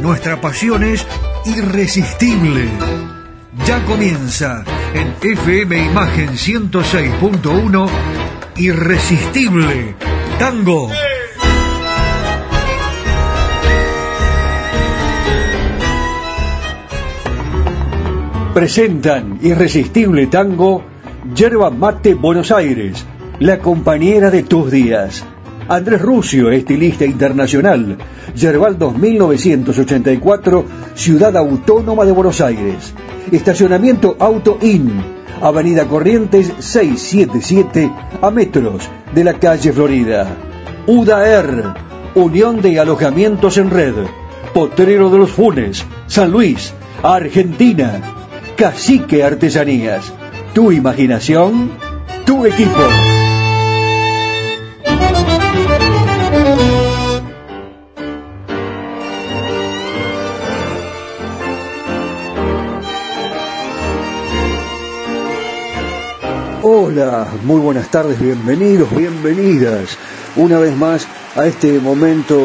nuestra pasión es irresistible. Ya comienza en FM Imagen 106.1 Irresistible Tango. Presentan Irresistible Tango Yerba Mate Buenos Aires, la compañera de tus días. Andrés Rucio, estilista internacional. Yerbaldos 1984, Ciudad Autónoma de Buenos Aires. Estacionamiento Auto In, Avenida Corrientes 677, a metros de la calle Florida. UDAER, Unión de Alojamientos en Red. Potrero de los Funes, San Luis, Argentina. Cacique Artesanías. Tu imaginación, tu equipo. Hola, muy buenas tardes, bienvenidos, bienvenidas una vez más a este momento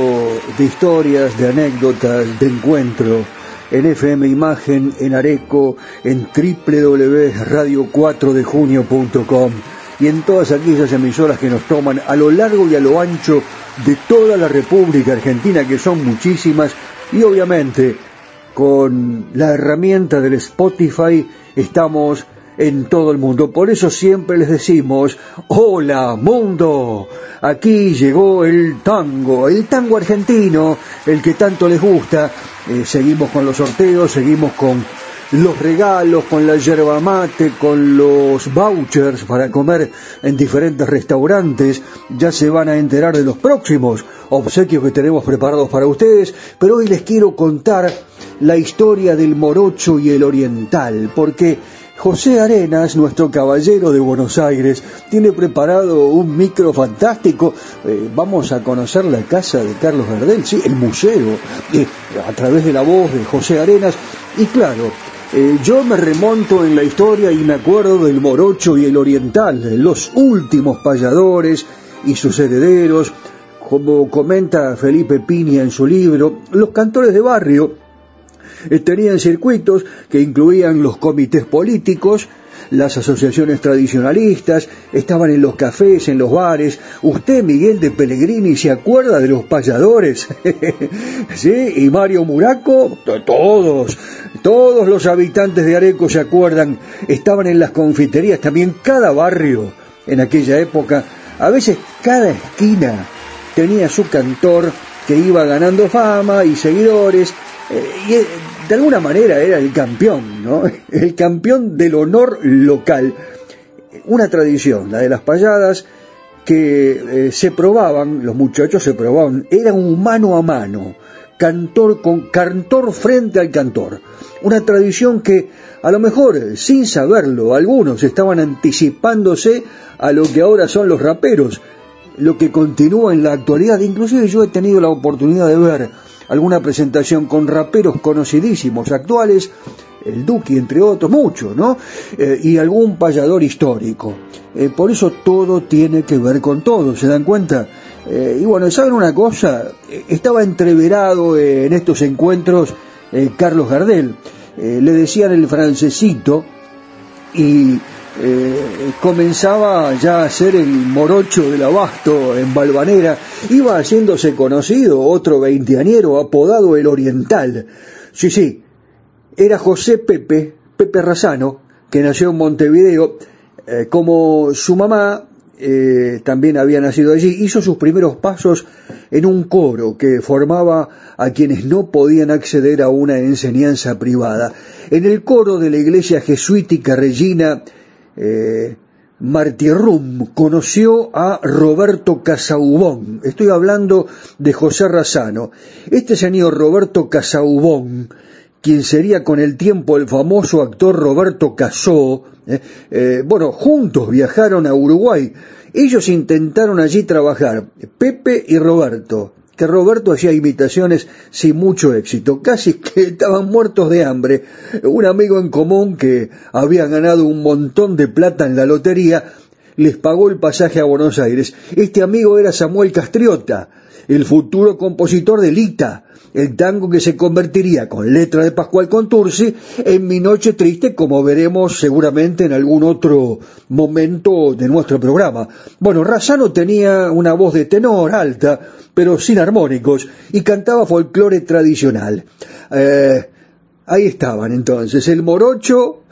de historias, de anécdotas, de encuentro en FM Imagen, en Areco, en www.radio4dejunio.com y en todas aquellas emisoras que nos toman a lo largo y a lo ancho de toda la República Argentina, que son muchísimas, y obviamente con la herramienta del Spotify estamos en todo el mundo. Por eso siempre les decimos, hola mundo, aquí llegó el tango, el tango argentino, el que tanto les gusta. Eh, seguimos con los sorteos, seguimos con los regalos, con la yerba mate, con los vouchers para comer en diferentes restaurantes. Ya se van a enterar de los próximos obsequios que tenemos preparados para ustedes, pero hoy les quiero contar la historia del morocho y el oriental, porque José Arenas, nuestro caballero de Buenos Aires, tiene preparado un micro fantástico. Eh, vamos a conocer la casa de Carlos Gardel, sí, el museo, eh, a través de la voz de José Arenas. Y claro, eh, yo me remonto en la historia y me acuerdo del morocho y el oriental, los últimos payadores y sus herederos, como comenta Felipe Piña en su libro, los cantores de barrio eh, tenían circuitos que incluían los comités políticos, las asociaciones tradicionalistas, estaban en los cafés, en los bares. Usted, Miguel de Pellegrini, se acuerda de los payadores, ¿sí? Y Mario Muraco, todos, todos los habitantes de Areco se acuerdan, estaban en las confiterías, también cada barrio en aquella época, a veces cada esquina tenía su cantor que iba ganando fama y seguidores, eh, y eh, de alguna manera era el campeón, ¿no? El campeón del honor local. Una tradición, la de las payadas, que eh, se probaban, los muchachos se probaban, era un mano a mano, cantor con cantor frente al cantor. Una tradición que a lo mejor sin saberlo algunos estaban anticipándose a lo que ahora son los raperos, lo que continúa en la actualidad. Inclusive yo he tenido la oportunidad de ver alguna presentación con raperos conocidísimos actuales, el Duki entre otros, muchos, ¿no? Eh, y algún payador histórico. Eh, por eso todo tiene que ver con todo, ¿se dan cuenta? Eh, y bueno, ¿saben una cosa? Estaba entreverado en estos encuentros Carlos Gardel, le decían el francesito, y eh, comenzaba ya a ser el morocho del abasto en Balvanera, iba haciéndose conocido otro veinteañero apodado el Oriental. Sí, sí, era José Pepe, Pepe Razano, que nació en Montevideo, eh, como su mamá eh, también había nacido allí, hizo sus primeros pasos en un coro que formaba a quienes no podían acceder a una enseñanza privada. En el coro de la iglesia jesuítica Regina eh, Martirrum conoció a Roberto Casaubón. Estoy hablando de José Razano. Este señor Roberto Casaubón quien sería con el tiempo el famoso actor Roberto Casó, eh, eh, bueno, juntos viajaron a Uruguay. Ellos intentaron allí trabajar, Pepe y Roberto, que Roberto hacía imitaciones sin mucho éxito, casi que estaban muertos de hambre. Un amigo en común que había ganado un montón de plata en la lotería les pagó el pasaje a Buenos Aires. Este amigo era Samuel Castriota, el futuro compositor de Lita, el tango que se convertiría con letra de Pascual Contursi en Mi Noche Triste, como veremos seguramente en algún otro momento de nuestro programa. Bueno, Razano tenía una voz de tenor alta, pero sin armónicos, y cantaba folclore tradicional. Eh, ahí estaban entonces, el morocho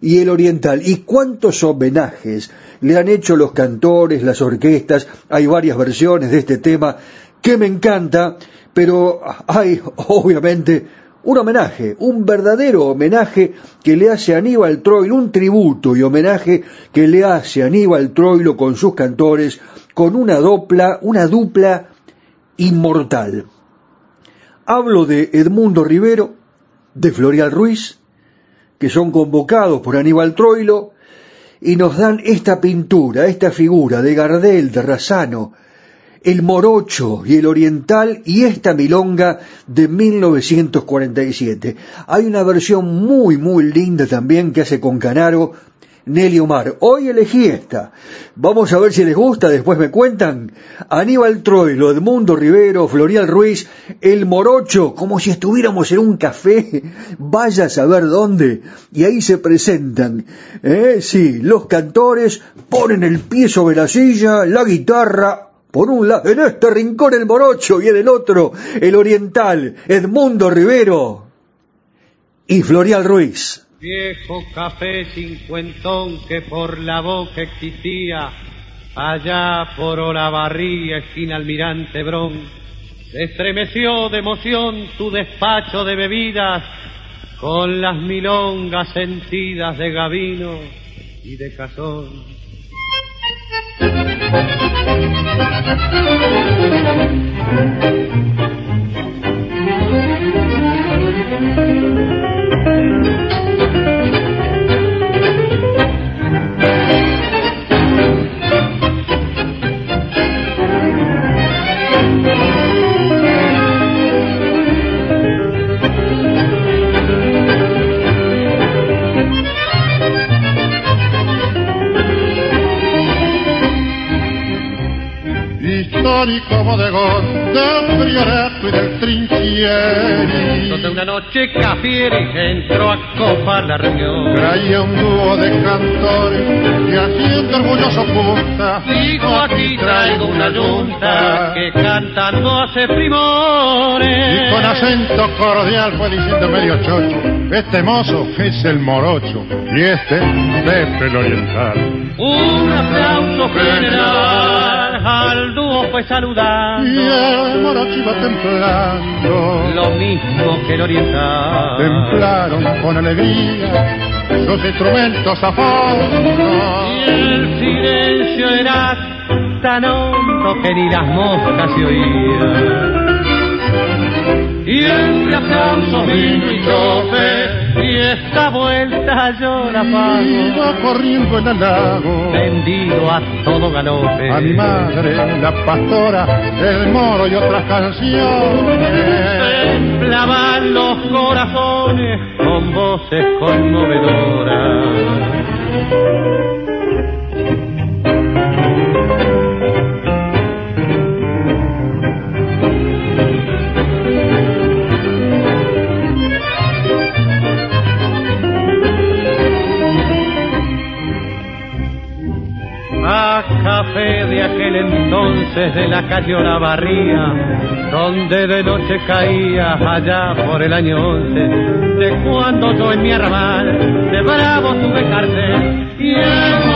y el oriental. ¿Y cuántos homenajes le han hecho los cantores, las orquestas? Hay varias versiones de este tema que me encanta, pero hay obviamente un homenaje, un verdadero homenaje que le hace a Aníbal Troilo, un tributo y homenaje que le hace a Aníbal Troilo con sus cantores, con una dupla, una dupla inmortal. Hablo de Edmundo Rivero, de Florial Ruiz, que son convocados por Aníbal Troilo y nos dan esta pintura, esta figura de Gardel, de Razano, el morocho y el oriental y esta milonga de 1947. Hay una versión muy muy linda también que hace con Canaro Nelly Omar. Hoy elegí esta. Vamos a ver si les gusta, después me cuentan. Aníbal Troilo, Edmundo Rivero, Florial Ruiz, El Morocho, como si estuviéramos en un café. Vaya a saber dónde. Y ahí se presentan. ¿Eh? Sí, los cantores ponen el pie sobre la silla, la guitarra, por un lado, en este rincón el morocho y en el otro el oriental, Edmundo Rivero y Florial Ruiz. Viejo café cincuentón que por la boca existía, allá por Olavarría, esquina Almirante Brón, estremeció de emoción tu despacho de bebidas con las milongas sentidas de Gavino y de Cazón. Thank you. Histórico bodegón del Priorato y del Trinchieri. Donde una noche Cafieri entró a copar la reunión. Traía un dúo de cantores y haciendo orgulloso punta. Digo aquí traigo una yunta que cantando hace primores. Y con acento cordial fue diciendo medio chocho, este mozo es el morocho y este Pepe el oriental. Un aplauso general al dúo fue saludando. Y el morocho iba templando. Lo mismo que el oriental. Templaron con alegría sus instrumentos a fondo. Y el silencio era tan hondo que ni las moscas se oían. Y entre aplausos vino y chofe y esta vuelta yo la pago. Iba corriendo en el lago. Vendido a todo galope. A mi madre, la pastora, el moro y otras canciones. Temblaban los corazones con voces conmovedoras. La Olavarría, donde de noche caía allá por el año once, de cuando yo en mi arrabal de bravo tuve cartel y el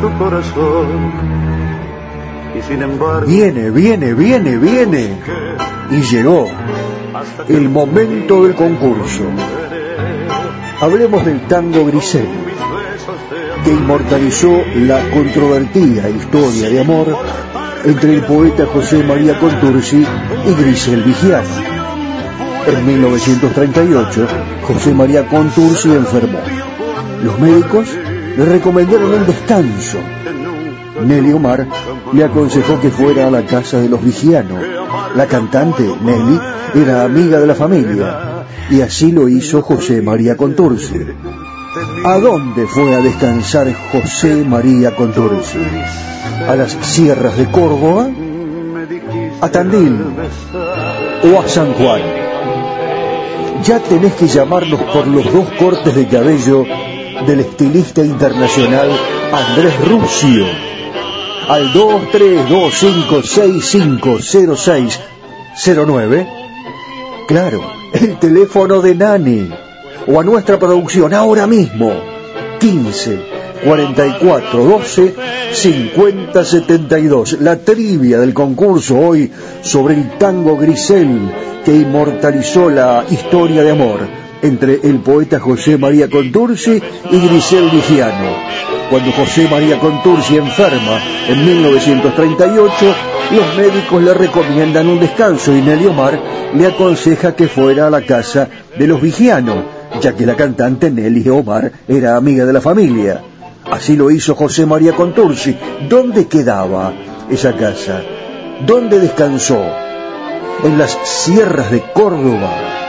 Tu corazón. Y sin embargo, Viene, viene, viene, viene. Y llegó el momento del concurso. Hablemos del tango Grisel, que inmortalizó la controvertida historia de amor entre el poeta José María Contursi y Grisel Vigiano. En 1938, José María Contursi enfermó. Los médicos le recomendaron un descanso. Nelly Omar le aconsejó que fuera a la casa de los Vigianos. La cantante, Nelly, era amiga de la familia, y así lo hizo José María Contursi. ¿A dónde fue a descansar José María Contursi? ¿A las sierras de Córdoba? ¿A Tandil? ¿O a San Juan? Ya tenés que llamarnos por los dos cortes de cabello del estilista internacional Andrés Rusio al 2325650609. Claro, el teléfono de Nani o a nuestra producción ahora mismo 15 44 12 50 72. La trivia del concurso hoy sobre el tango Grisel que inmortalizó la historia de amor entre el poeta José María Contursi y Grisel Vigiano. Cuando José María Contursi enferma en 1938, los médicos le recomiendan un descanso y Nelly Omar le aconseja que fuera a la casa de los Vigiano, ya que la cantante Nelly Omar era amiga de la familia. Así lo hizo José María Contursi. ¿Dónde quedaba esa casa? ¿Dónde descansó? ¿En las sierras de Córdoba?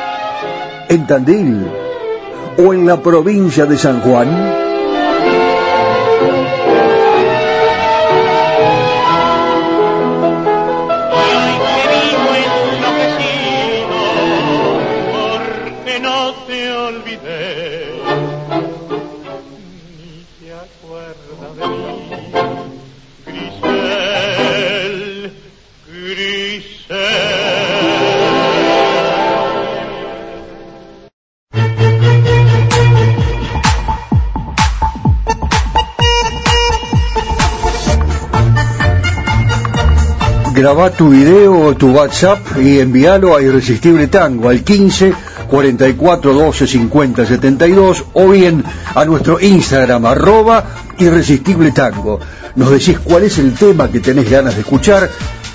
¿En Tandil? ¿O en la provincia de San Juan? Graba tu video o tu WhatsApp y envíalo a Irresistible Tango al 15 44 12 50 72 o bien a nuestro Instagram arroba Irresistible Tango. Nos decís cuál es el tema que tenés ganas de escuchar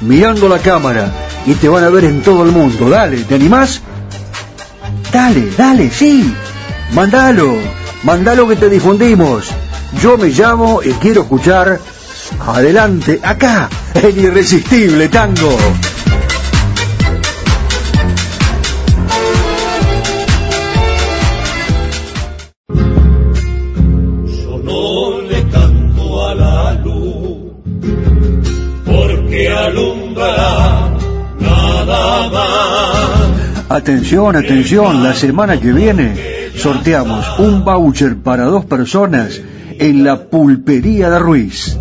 mirando la cámara y te van a ver en todo el mundo. Dale, ¿te animás? Dale, dale, sí. Mandalo, mandalo que te difundimos. Yo me llamo y quiero escuchar adelante, acá, en Irresistible Tango. Yo no le canto a la luz, porque alumbra nada más. Atención, atención, la semana que viene sorteamos un voucher para dos personas en la pulpería de Ruiz.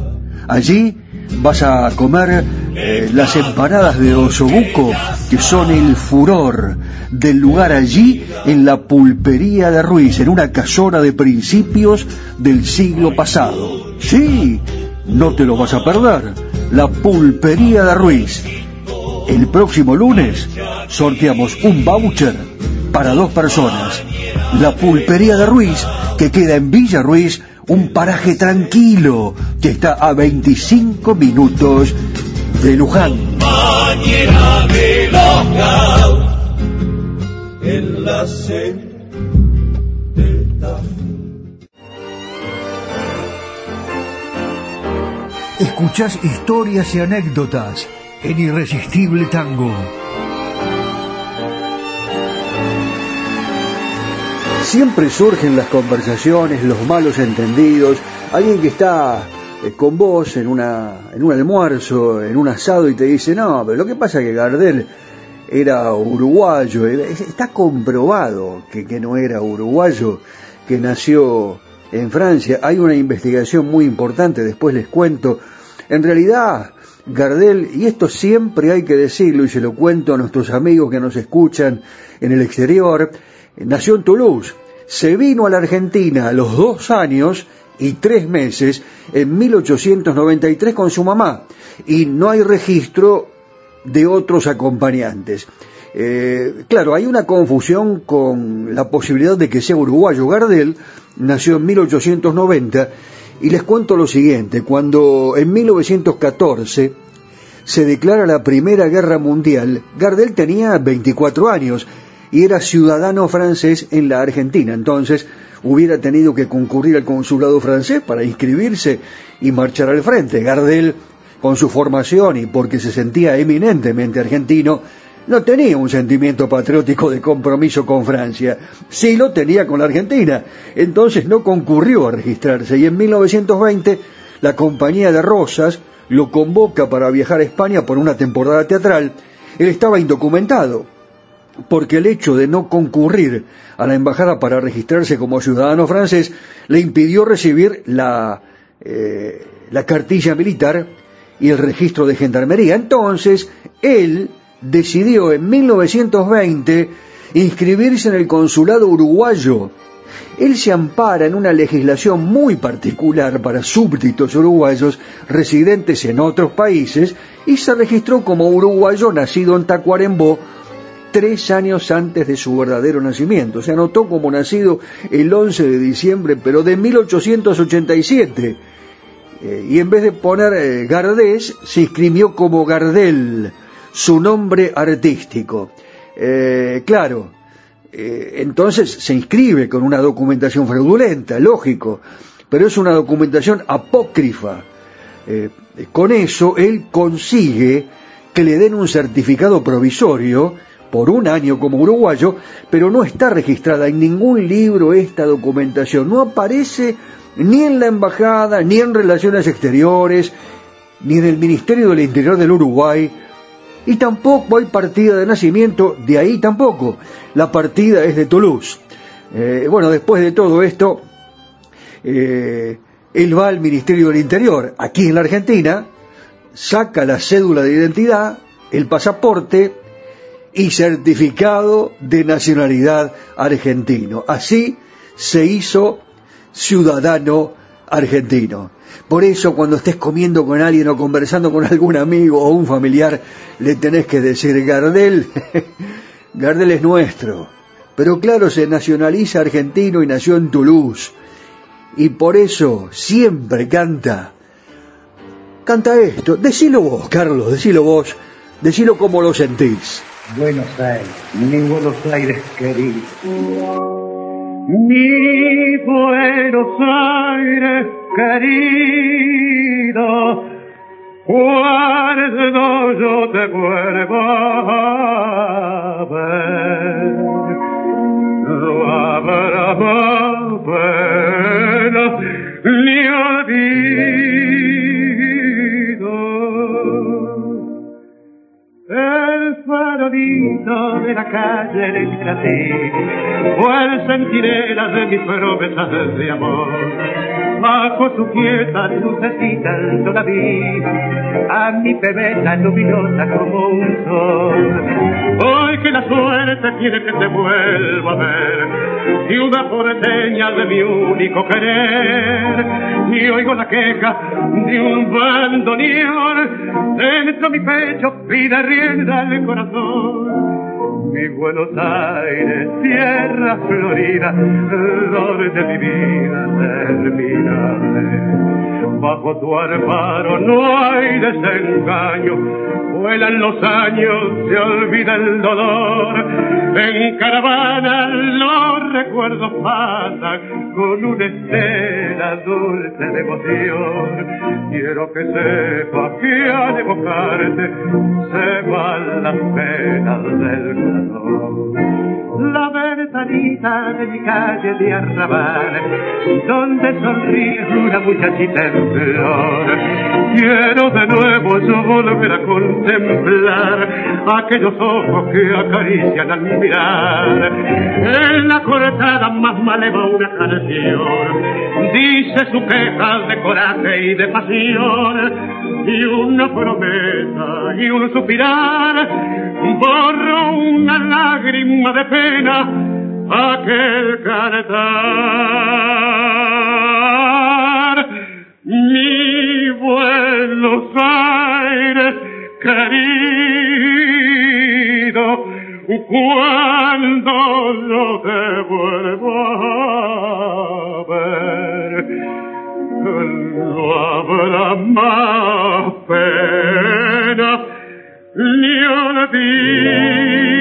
Allí vas a comer eh, las empanadas de osobuco, que son el furor del lugar allí en la pulpería de Ruiz, en una casona de principios del siglo pasado. Sí, no te lo vas a perder. La Pulpería de Ruiz. El próximo lunes sorteamos un voucher para dos personas. La Pulpería de Ruiz, que queda en Villa Ruiz, un paraje tranquilo que está a 25 minutos de Luján. Escuchás historias y anécdotas en Irresistible Tango. Siempre surgen las conversaciones, los malos entendidos, alguien que está eh, con vos en, una, en un almuerzo, en un asado y te dice, no, pero lo que pasa es que Gardel era uruguayo, eh, está comprobado que, que no era uruguayo, que nació en Francia, hay una investigación muy importante, después les cuento, en realidad Gardel, y esto siempre hay que decirlo y se lo cuento a nuestros amigos que nos escuchan en el exterior, nació en Toulouse, se vino a la Argentina a los dos años y tres meses en 1893 con su mamá y no hay registro de otros acompañantes. Eh, claro, hay una confusión con la posibilidad de que sea uruguayo. Gardel nació en 1890 y les cuento lo siguiente, cuando en 1914 se declara la Primera Guerra Mundial, Gardel tenía 24 años y era ciudadano francés en la Argentina. Entonces hubiera tenido que concurrir al consulado francés para inscribirse y marchar al frente. Gardel, con su formación y porque se sentía eminentemente argentino, no tenía un sentimiento patriótico de compromiso con Francia, sí lo tenía con la Argentina. Entonces no concurrió a registrarse y en 1920 la compañía de Rosas lo convoca para viajar a España por una temporada teatral. Él estaba indocumentado, porque el hecho de no concurrir a la embajada para registrarse como ciudadano francés le impidió recibir la, eh, la cartilla militar y el registro de gendarmería. Entonces, él decidió en 1920 inscribirse en el consulado uruguayo. Él se ampara en una legislación muy particular para súbditos uruguayos residentes en otros países y se registró como uruguayo nacido en Tacuarembó tres años antes de su verdadero nacimiento. Se anotó como nacido el 11 de diciembre, pero de 1887. Eh, y en vez de poner eh, Gardés, se inscribió como Gardel, su nombre artístico. Eh, claro, entonces se inscribe con una documentación fraudulenta, lógico, pero es una documentación apócrifa. con eso él consigue que le den un certificado provisorio por un año como uruguayo, pero no está registrada en ningún libro esta documentación. No aparece ni en la embajada, ni en relaciones exteriores, ni en el Ministerio del Interior del Uruguay, y tampoco hay partida de nacimiento, de ahí tampoco. La partida es de Toulouse. Eh, bueno, después de todo esto, eh, él va al Ministerio del Interior, aquí en la Argentina, saca la cédula de identidad, el pasaporte, y certificado de nacionalidad argentino. Así se hizo ciudadano argentino. Por eso cuando estés comiendo con alguien o conversando con algún amigo o un familiar, le tenés que decir, Gardel, Gardel es nuestro. Pero claro, se nacionaliza argentino y nació en Toulouse. Y por eso siempre canta. Canta esto. Decilo vos, Carlos, decilo vos. Decilo como lo sentís. Buenos Aires, mi Buenos Aires querido. Mi Buenos Aires querido, cuando yo te vuelva a ver, no habrá más ni calle Brasil fue el centinela de mis promesas de amor. Bajo su quieta lucecita todavía, a mi pebeta luminosa como un sol. Hoy que la suerte tiene que te vuelva a ver. Ciudad porteña de mi único querer. Y oigo la queja de un bandoneón. Dentro de mi pecho pide rienda el corazón. Mi Buenos Aires, tierra florida, dolor de mi vida terminable bajo tu amparo no hay desengaño, vuelan los años, se olvida el dolor, en caravana los recuerdos pasan con una estela dulce de emoción, quiero que sepa que al evocarte se van las penas del corazón la ventanita de mi calle de arrabal, donde sonríe una muchachita en flor. Quiero de nuevo yo volver a contemplar aquellos ojos que acarician al mirar. En la cortada más maleva una canción, dice su queja de coraje y de pasión y una promesa y un suspirar borro una lágrima de pena aquel cantar mi Buenos Aires querido cuando lo devuelvo a ver no habrá más pena ni olvido.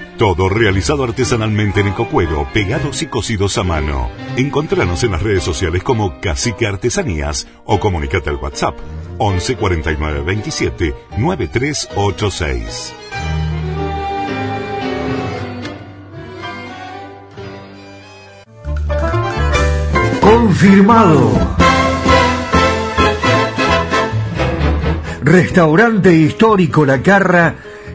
Todo realizado artesanalmente en ecocuero, pegados y cosidos a mano. Encontranos en las redes sociales como Cacique Artesanías o comunícate al WhatsApp 11 49 27 9386. Confirmado. Restaurante histórico La Carra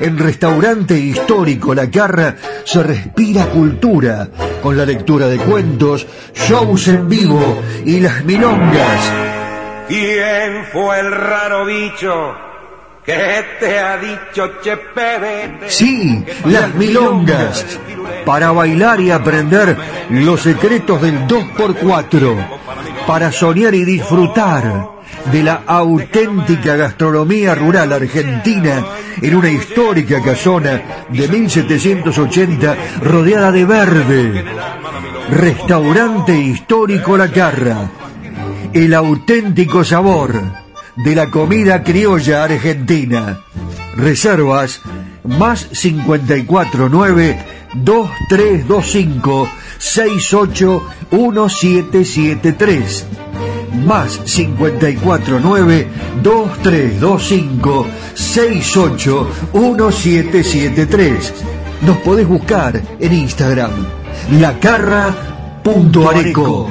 en Restaurante Histórico La Carra se respira cultura con la lectura de cuentos, shows en vivo y las milongas. ¿Quién fue el raro bicho que te ha dicho Chepe? Sí, las milongas. Para bailar y aprender los secretos del 2x4. Para soñar y disfrutar de la auténtica gastronomía rural argentina en una histórica casona de 1780 rodeada de verde. Restaurante histórico La Carra. El auténtico sabor de la comida criolla argentina. Reservas más 549 2325 681773 más 549 2325 681773. Nos podés buscar en Instagram lacarra.areco.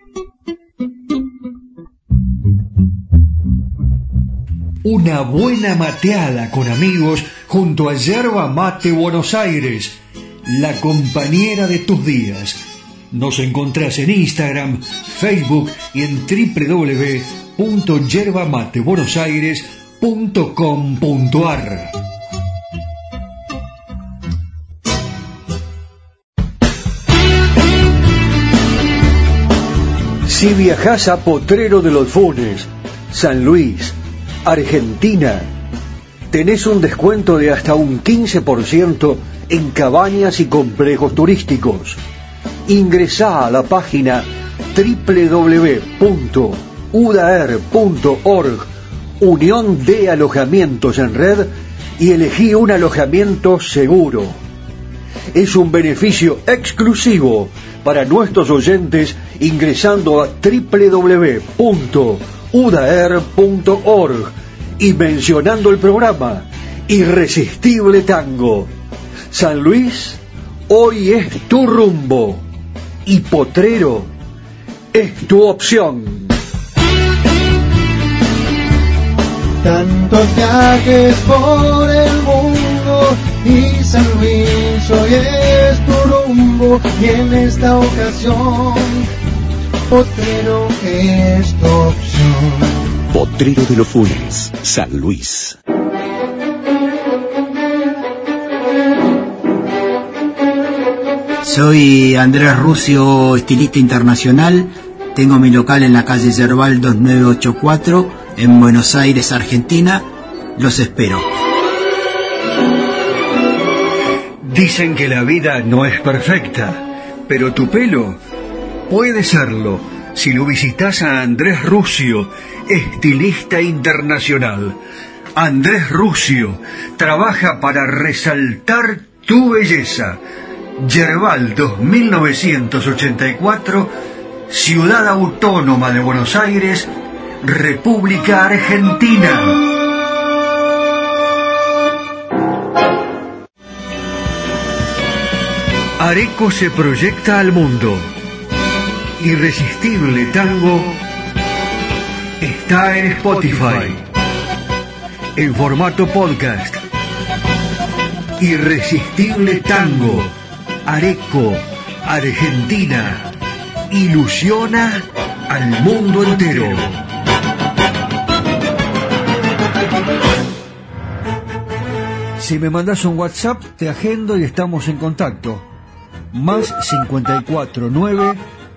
Una buena mateada con amigos junto a Yerba Mate Buenos Aires, la compañera de tus días. Nos encontrás en Instagram, Facebook y en www.yerbamatebuenosaires.com.ar. Si viajas a Potrero de los Funes, San Luis, Argentina, tenés un descuento de hasta un 15% en cabañas y complejos turísticos. Ingresá a la página www.udar.org, Unión de Alojamientos en Red, y elegí un alojamiento seguro. Es un beneficio exclusivo para nuestros oyentes ingresando a www.udar.org y mencionando el programa Irresistible Tango. San Luis, hoy es tu rumbo y Potrero es tu opción. Tantos viajes por el mundo y San Luis hoy es tu rumbo y en esta ocasión Potrero es tu opción. Potrero de los Funes, San Luis. Soy Andrés Rucio, estilista internacional. Tengo mi local en la calle Yerbal 2984 en Buenos Aires, Argentina. Los espero. Dicen que la vida no es perfecta, pero tu pelo puede serlo si lo visitas a Andrés Rucio, estilista internacional. Andrés Rucio trabaja para resaltar tu belleza. Yerbal 2984, Ciudad Autónoma de Buenos Aires, República Argentina. Areco se proyecta al mundo. Irresistible Tango está en Spotify, en formato podcast. Irresistible Tango, Areco, Argentina, ilusiona al mundo entero. Si me mandas un WhatsApp, te agendo y estamos en contacto. Más 54 9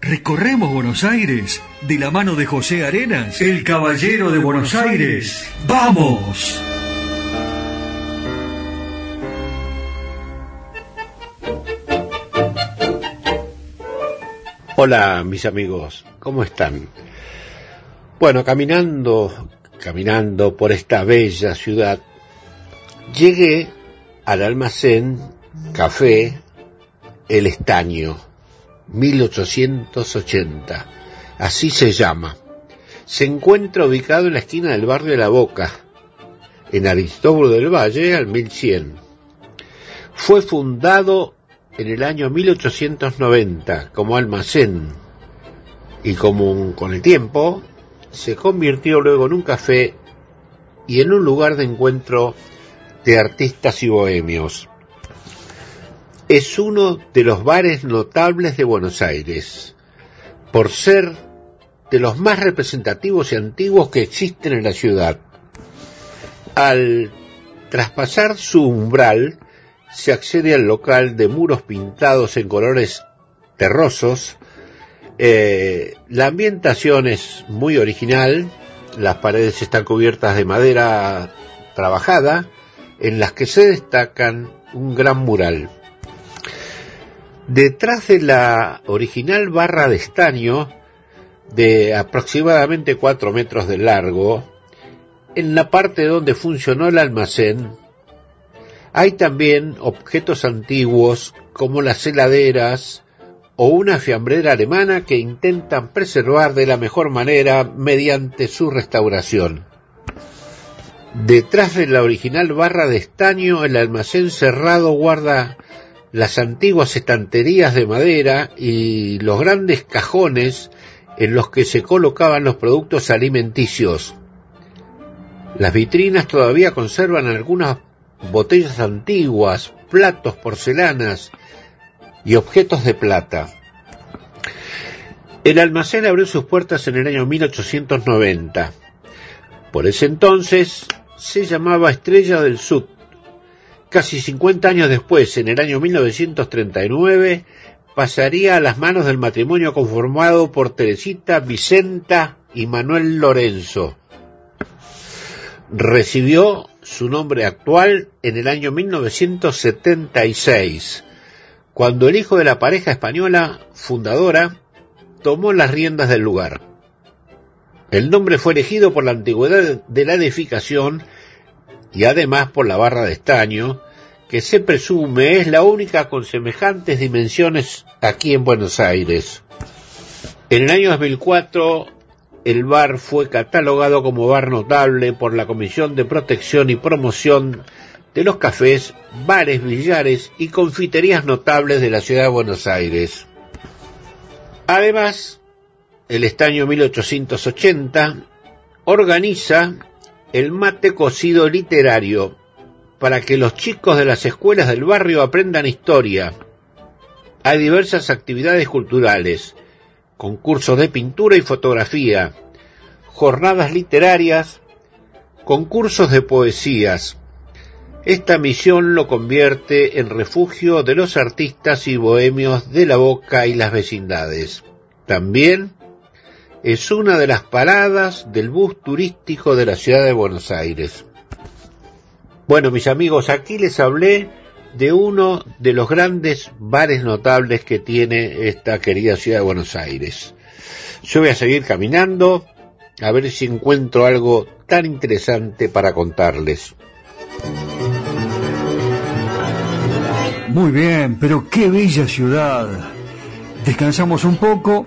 recorremos Buenos Aires de la mano de José Arenas, el caballero de Buenos Aires. ¡Vamos! Hola mis amigos, ¿cómo están? Bueno, caminando, caminando por esta bella ciudad, llegué al almacén Café El Estaño, 1880, así se llama. Se encuentra ubicado en la esquina del barrio de La Boca, en Aristóbulo del Valle, al 1100. Fue fundado en el año 1890 como almacén y como con el tiempo se convirtió luego en un café y en un lugar de encuentro de artistas y bohemios. Es uno de los bares notables de Buenos Aires, por ser de los más representativos y antiguos que existen en la ciudad. Al traspasar su umbral, se accede al local de muros pintados en colores terrosos. Eh, la ambientación es muy original, las paredes están cubiertas de madera trabajada, en las que se destacan un gran mural. Detrás de la original barra de estaño, de aproximadamente 4 metros de largo, en la parte donde funcionó el almacén, hay también objetos antiguos como las heladeras o una fiambrera alemana que intentan preservar de la mejor manera mediante su restauración. Detrás de la original barra de estaño, el almacén cerrado guarda las antiguas estanterías de madera y los grandes cajones en los que se colocaban los productos alimenticios. Las vitrinas todavía conservan algunas botellas antiguas, platos, porcelanas y objetos de plata. El almacén abrió sus puertas en el año 1890. Por ese entonces se llamaba Estrella del Sud. Casi 50 años después, en el año 1939, pasaría a las manos del matrimonio conformado por Teresita Vicenta y Manuel Lorenzo. Recibió su nombre actual en el año 1976, cuando el hijo de la pareja española fundadora tomó las riendas del lugar. El nombre fue elegido por la antigüedad de la edificación y además por la barra de estaño, que se presume es la única con semejantes dimensiones aquí en Buenos Aires. En el año 2004, el bar fue catalogado como bar notable por la Comisión de Protección y Promoción de los Cafés, Bares, Billares y Confiterías Notables de la Ciudad de Buenos Aires. Además, el estaño 1880 organiza el mate cocido literario para que los chicos de las escuelas del barrio aprendan historia. Hay diversas actividades culturales, concursos de pintura y fotografía, jornadas literarias, concursos de poesías. Esta misión lo convierte en refugio de los artistas y bohemios de la Boca y las vecindades. También es una de las paradas del bus turístico de la ciudad de Buenos Aires. Bueno, mis amigos, aquí les hablé de uno de los grandes bares notables que tiene esta querida ciudad de Buenos Aires. Yo voy a seguir caminando a ver si encuentro algo tan interesante para contarles. Muy bien, pero qué bella ciudad. Descansamos un poco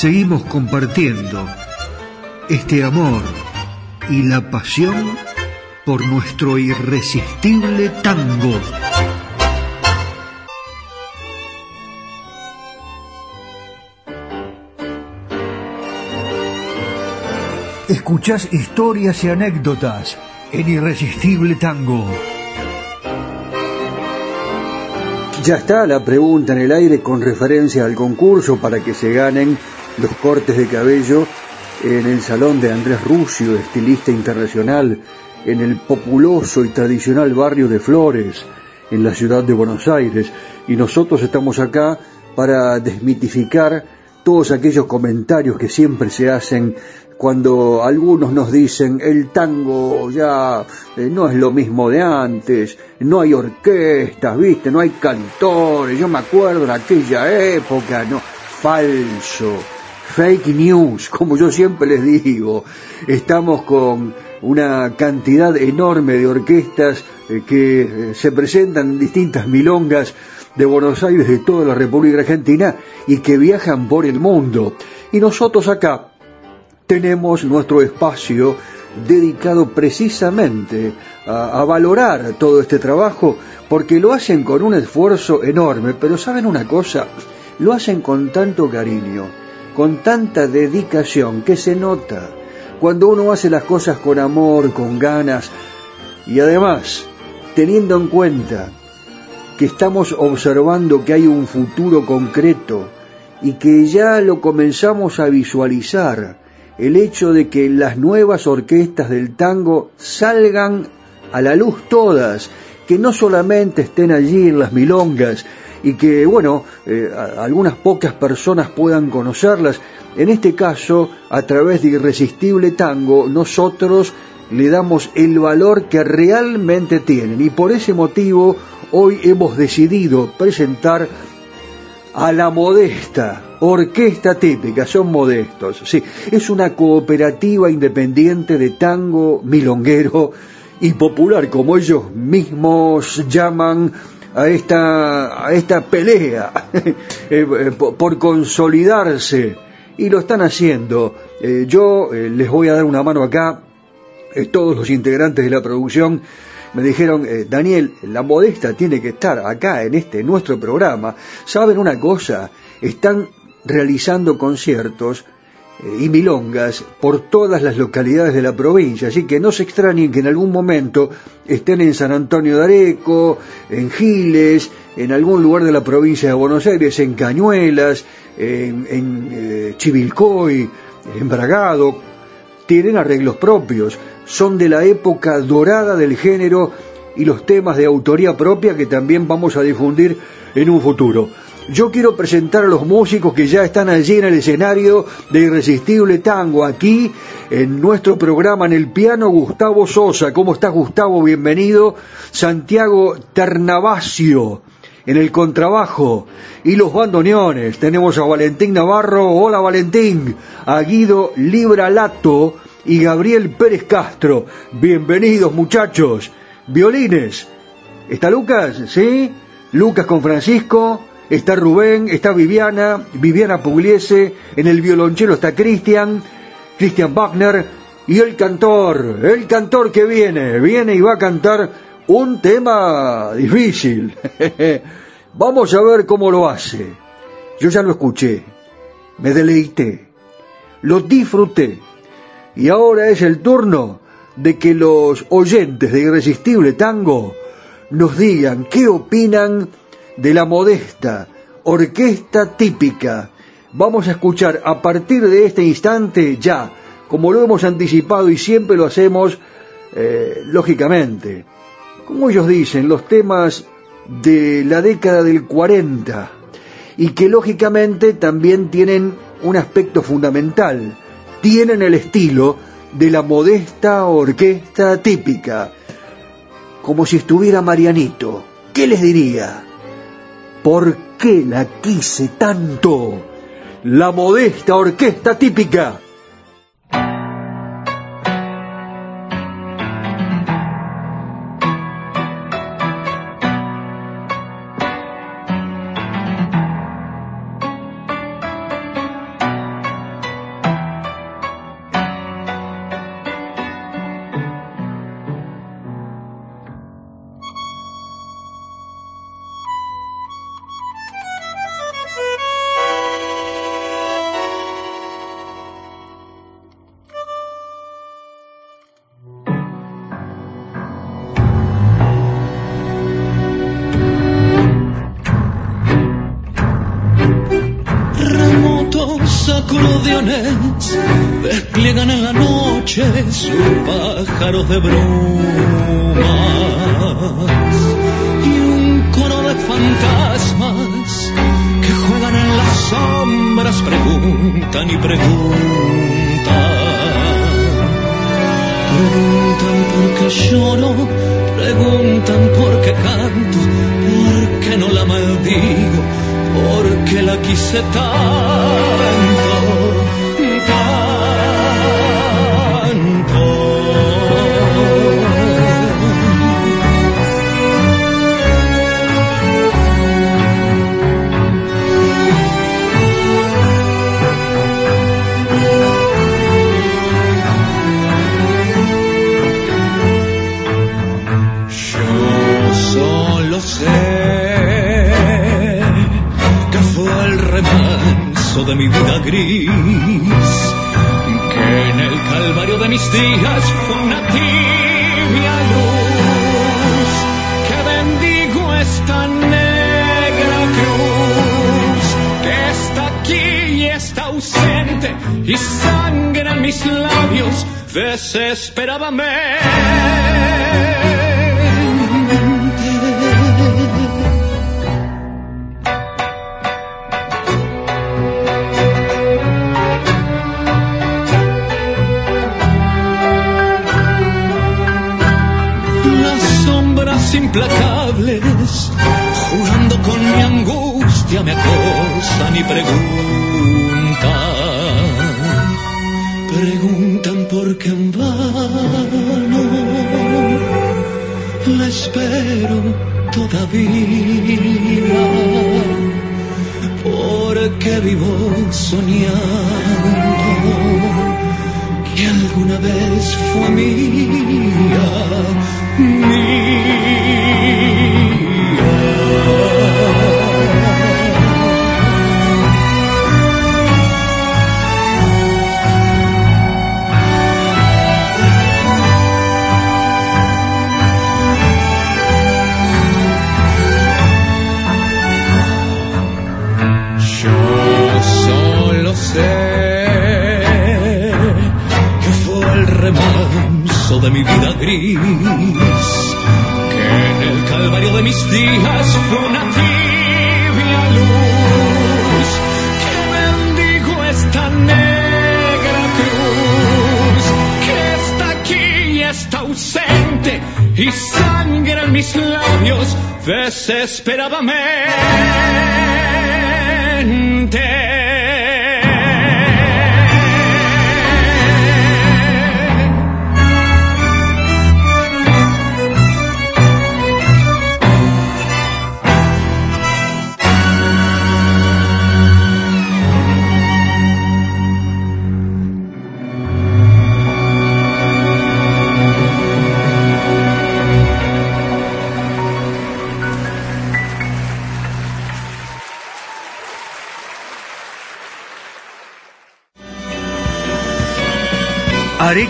Seguimos compartiendo este amor y la pasión por nuestro irresistible tango. Escuchás historias y anécdotas en Irresistible Tango. Ya está la pregunta en el aire con referencia al concurso para que se ganen los cortes de cabello en el salón de Andrés Rusio, estilista internacional, en el populoso y tradicional barrio de Flores, en la ciudad de Buenos Aires. Y nosotros estamos acá para desmitificar todos aquellos comentarios que siempre se hacen cuando algunos nos dicen el tango ya eh, no es lo mismo de antes, no hay orquestas, viste, no hay cantores, yo me acuerdo en aquella época, no, falso, fake news, como yo siempre les digo, estamos con una cantidad enorme de orquestas eh, que eh, se presentan en distintas milongas de Buenos Aires, de toda la República Argentina, y que viajan por el mundo. Y nosotros acá tenemos nuestro espacio dedicado precisamente a, a, valorar todo este trabajo, porque lo hacen con un esfuerzo enorme, pero saben una cosa, lo hacen con tanto cariño, con tanta dedicación, que se nota cuando uno hace las cosas con amor, con ganas, y además, teniendo en cuenta que estamos observando que hay un futuro concreto y que ya lo comenzamos a visualizar, el hecho de que las nuevas orquestas del tango salgan a la luz todas, que no solamente estén allí en las milongas y que, bueno, eh, algunas pocas personas puedan conocerlas. En este caso, a través de Irresistible Tango, nosotros le damos el valor que realmente tienen. Y por ese motivo hoy hemos decidido presentar a la modesta orquesta típica, son modestos, sí, es una cooperativa independiente de tango milonguero y popular, como ellos mismos llaman a esta, a esta pelea eh, eh, por consolidarse y lo están haciendo. Eh, yo les voy a dar una mano acá, todos los integrantes de la producción me dijeron, Daniel, la modesta tiene que estar acá en este nuestro programa. ¿Saben una cosa? Están realizando conciertos y milongas por todas las localidades de la provincia, así que no se extrañen que en algún momento estén en San Antonio de Areco, en Giles, en algún lugar de la provincia de Buenos Aires, en Cañuelas, en, eh, Chivilcoy, en Bragado, tienen arreglos propios, son de la época dorada del género y los temas de autoría propia que también vamos a difundir en un futuro. Yo quiero presentar a los músicos que ya están allí en el escenario de Irresistible Tango, aquí en nuestro programa en el piano Gustavo Sosa. ¿Cómo estás Gustavo? Bienvenido. Santiago Ternavasio en el contrabajo y los bandoneones. Tenemos a Valentín Navarro, hola Valentín, a Guido Libralato y Gabriel Pérez Castro. Bienvenidos muchachos. Violines. ¿Está Lucas? ¿Sí? Lucas con Francisco está Rubén, está Viviana, Viviana Pugliese, en el violonchelo está Cristian, Cristian Wagner y el cantor, el cantor que viene, viene y va a cantar un tema difícil. Vamos a ver cómo lo hace. Yo ya lo escuché, me deleité, lo disfruté y ahora es el turno de que los oyentes de Irresistible Tango nos digan qué opinan de la modesta orquesta típica. Vamos a escuchar a partir de este instante ya, como lo hemos anticipado y siempre lo hacemos, eh, lógicamente, como ellos dicen, los temas de la década del 40 y que lógicamente también tienen un aspecto fundamental, tienen el estilo de la modesta orquesta típica, como si estuviera Marianito. ¿Qué les diría? ¿Por qué la quise tanto? La modesta orquesta típica de brumas y un coro de fantasmas que juegan en las sombras preguntan y preguntan. Preguntan por qué lloro preguntan por qué canto por qué no la maldigo por qué la quise tanto Amen.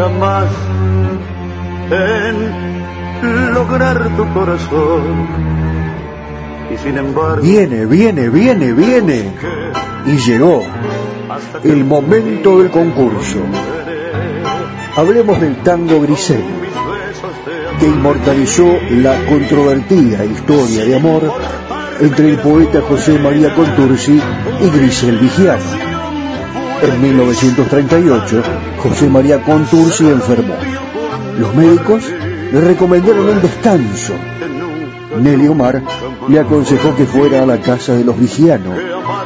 Jamás en lograr tu corazón. Y sin embargo, Viene, viene, viene, viene. Y llegó el momento del concurso. Hablemos del tango Grisel, que inmortalizó la controvertida historia de amor entre el poeta José María Contursi y Grisel Vigiano. En 1938, José María Contursi enfermó. Los médicos le recomendaron un descanso. Nelly Omar le aconsejó que fuera a la casa de los Vigiano.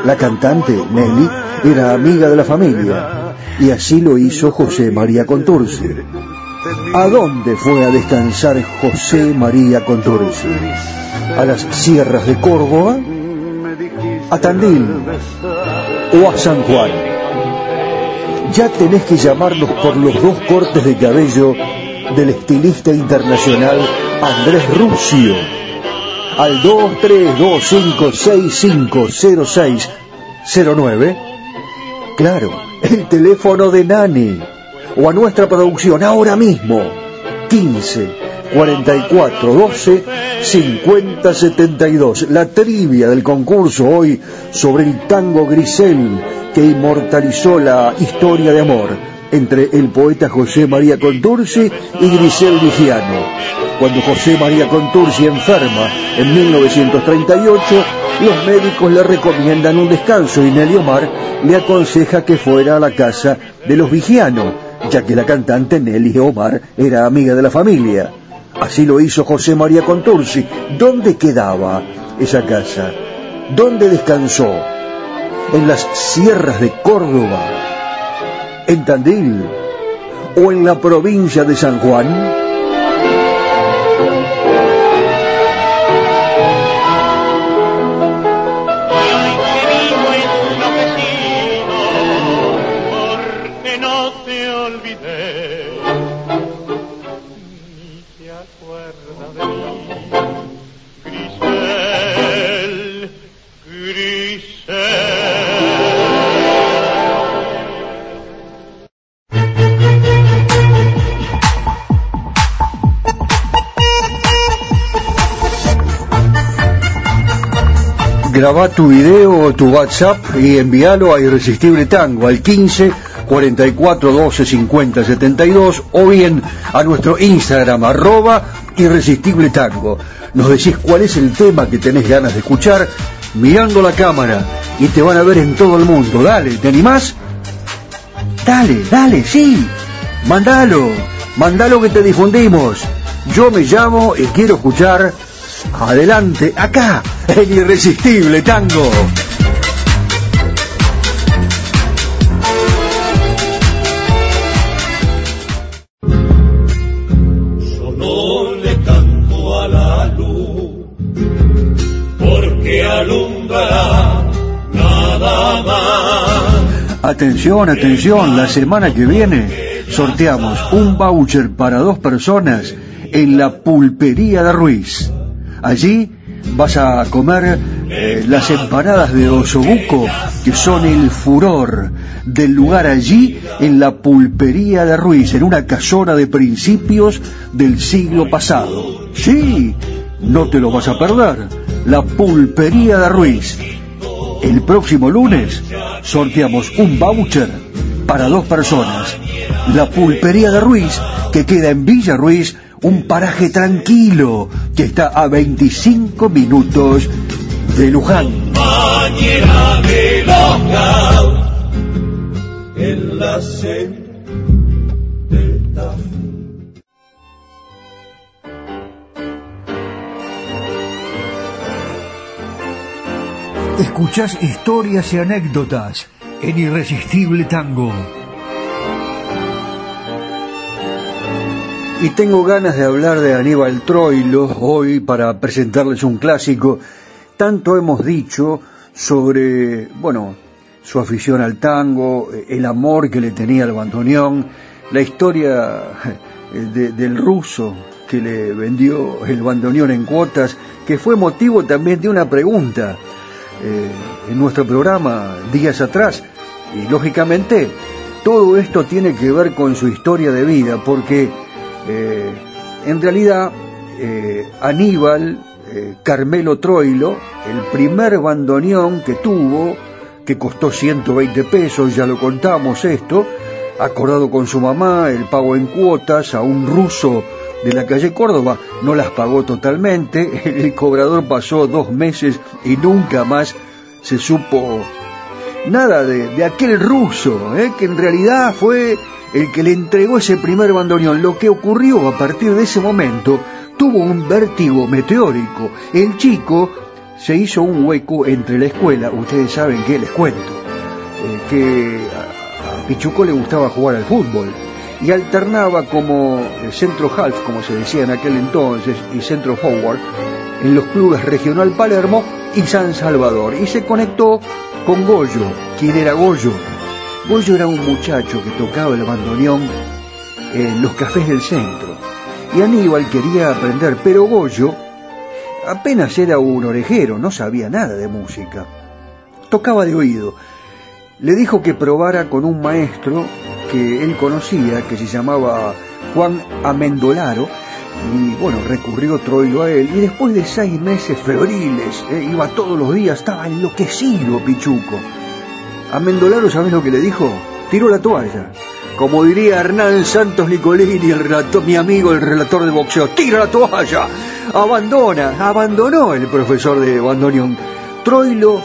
La cantante, Nelly, era amiga de la familia, y así lo hizo José María Contursi. ¿A dónde fue a descansar José María Contursi? ¿A las sierras de Córdoba? ¿A Tandil? ¿O a San Juan? Ya tenés que llamarnos por los dos cortes de cabello del estilista internacional Andrés Rusio al 2325650609. Claro, el teléfono de Nani. O a nuestra producción ahora mismo. 15 44 12 50 72. La trivia del concurso hoy sobre el tango Grisel que inmortalizó la historia de amor entre el poeta José María Contursi y Grisel Vigiano. Cuando José María Contursi enferma en 1938, los médicos le recomiendan un descanso y Nelly Omar le aconseja que fuera a la casa de los Vigiano, ya que la cantante Nelly Omar era amiga de la familia. Así lo hizo José María Contursi. ¿Dónde quedaba esa casa? ¿Dónde descansó? ¿En las sierras de Córdoba? ¿En Tandil? ¿O en la provincia de San Juan? Graba tu video o tu WhatsApp y envíalo a Irresistible Tango al 15 44 12 50 72 o bien a nuestro Instagram arroba Irresistible Tango. Nos decís cuál es el tema que tenés ganas de escuchar mirando la cámara y te van a ver en todo el mundo. Dale, ¿te animás? Dale, dale, sí. Mandalo, mandalo que te difundimos. Yo me llamo y quiero escuchar adelante, acá, el irresistible tango. Yo no le canto a la luz, porque alumbra nada más. Atención, atención, la semana que viene sorteamos un voucher para dos personas en la pulpería de Ruiz. Allí vas a comer eh, las empanadas de osobuco, que son el furor del lugar allí en la pulpería de Ruiz, en una casona de principios del siglo pasado. Sí, no te lo vas a perder. La pulpería de Ruiz. El próximo lunes sorteamos un voucher para dos personas. La pulpería de Ruiz, que queda en Villa Ruiz, un paraje tranquilo que está a 25 minutos de Luján. Mañana de loca en la senda. Escuchás historias y anécdotas en Irresistible Tango. Y tengo ganas de hablar de Aníbal Troilo hoy para presentarles un clásico. Tanto hemos dicho sobre, bueno, su afición al tango, el amor que le tenía al bandoneón, la historia de- del ruso que le vendió el bandoneón en cuotas, que fue motivo también de una pregunta eh, en nuestro programa días atrás. Y lógicamente todo esto tiene que ver con su historia de vida, porque eh, en realidad eh, Aníbal eh, Carmelo Troilo, el primer bandoneón que tuvo, que costó 120 pesos, ya lo contamos esto, acordado con su mamá, el pago en cuotas a un ruso de la calle Córdoba, no las pagó totalmente, el cobrador pasó dos meses y nunca más se supo nada de, de aquel ruso, que en realidad fue el que le entregó ese primer bandoneón. Lo que ocurrió a partir de ese momento tuvo un vértigo meteórico. El chico se hizo un hueco entre la escuela, ustedes saben que les cuento, eh, que a, Pichuco le gustaba jugar al fútbol y alternaba como eh, centro half, como se decía en aquel entonces, y centro forward en los clubes Regional Palermo y San Salvador y se conectó con Goyo. ¿Quién era Goyo? Goyo era un muchacho que tocaba el bandoneón en los cafés del centro y Aníbal quería aprender, pero Goyo apenas era un orejero, no sabía nada de música. Tocaba de oído. Le dijo que probara con un maestro que él conocía, que se llamaba Juan Amendolaro, y bueno, recurrió Troilo a él, y después de seis meses febriles, eh, iba todos los días, estaba enloquecido Pichuco. Amendolaro, ¿sabes lo que le dijo? Tiró la toalla. Como diría Hernán Santos Nicolini, el relator, mi amigo, el relator de boxeo, tira la toalla, abandona, abandonó el profesor de bandoneón. Troilo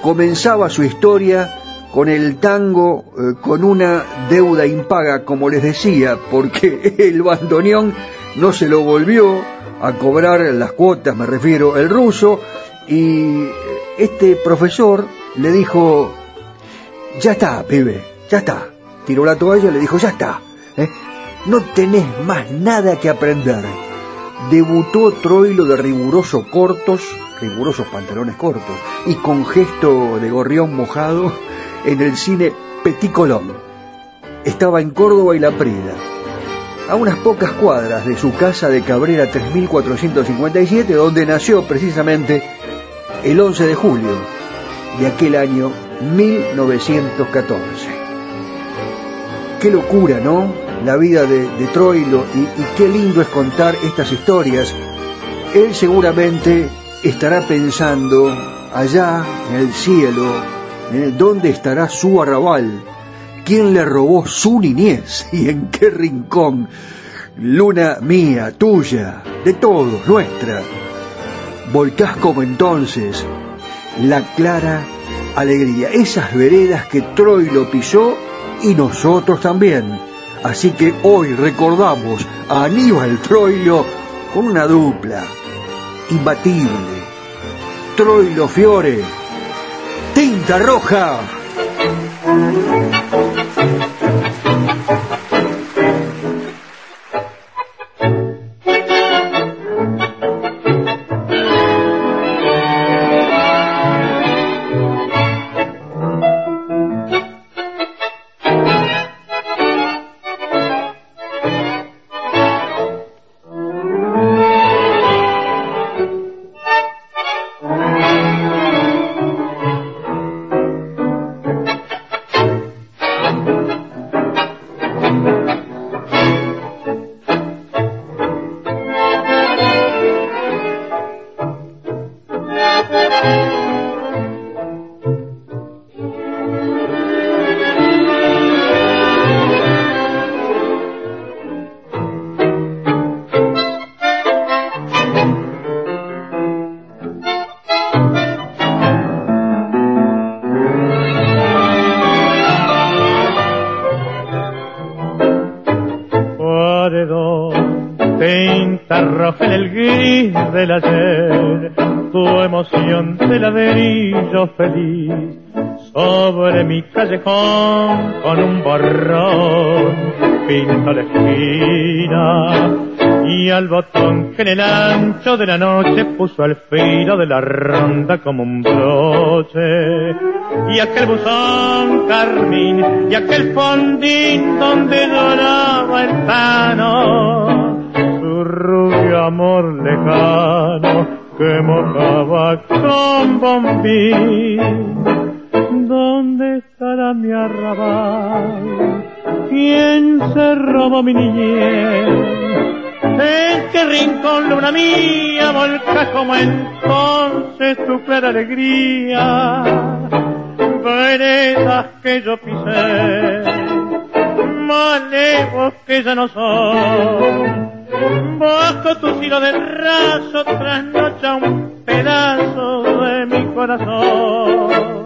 comenzaba su historia con el tango, eh, con una deuda impaga, como les decía, porque el bandoneón no se lo volvió a cobrar las cuotas, me refiero, el ruso, y este profesor le dijo, ya está, pibe, ya está. Tiró la toalla y le dijo, ya está, ¿eh? no tenés más nada que aprender. Debutó Troilo de rigurosos cortos, rigurosos pantalones cortos, y con gesto de gorrión mojado en el cine Petit Colón. Estaba en Córdoba y La Prida, a unas pocas cuadras de su casa de Cabrera 3457, donde nació precisamente el 11 de julio de aquel año 1914. Qué locura, ¿no? La vida de, Troilo y, y qué lindo es contar estas historias. Él seguramente estará pensando allá en el cielo. ¿dónde estará su arrabal? ¿Quién le robó su niñez y en qué rincón? Luna mía, tuya, de todos, nuestra. Volcás como entonces la clara alegría, esas veredas que Troilo pisó y nosotros también. Así que hoy recordamos a Aníbal Troilo con una dupla imbatible. Troilo Fiore, tinta roja. Del ayer, tu emoción de ladrillo feliz, sobre mi callejón con un borrón pinto la esquina y al botón que en el ancho de la noche puso al filo de la ronda como un broche. Y aquel buzón carmín y aquel fondín donde doraba el pano rubio amor lejano que mojaba con bombín. ¿Dónde estará mi arrabal? ¿Quién se robó mi niñez? ¿En qué rincón, luna mía, volca como entonces tu clara alegría? Veredas que yo pisé, malevos que ya no son Bajo tu filo de raso trasnocha un pedazo de mi corazón.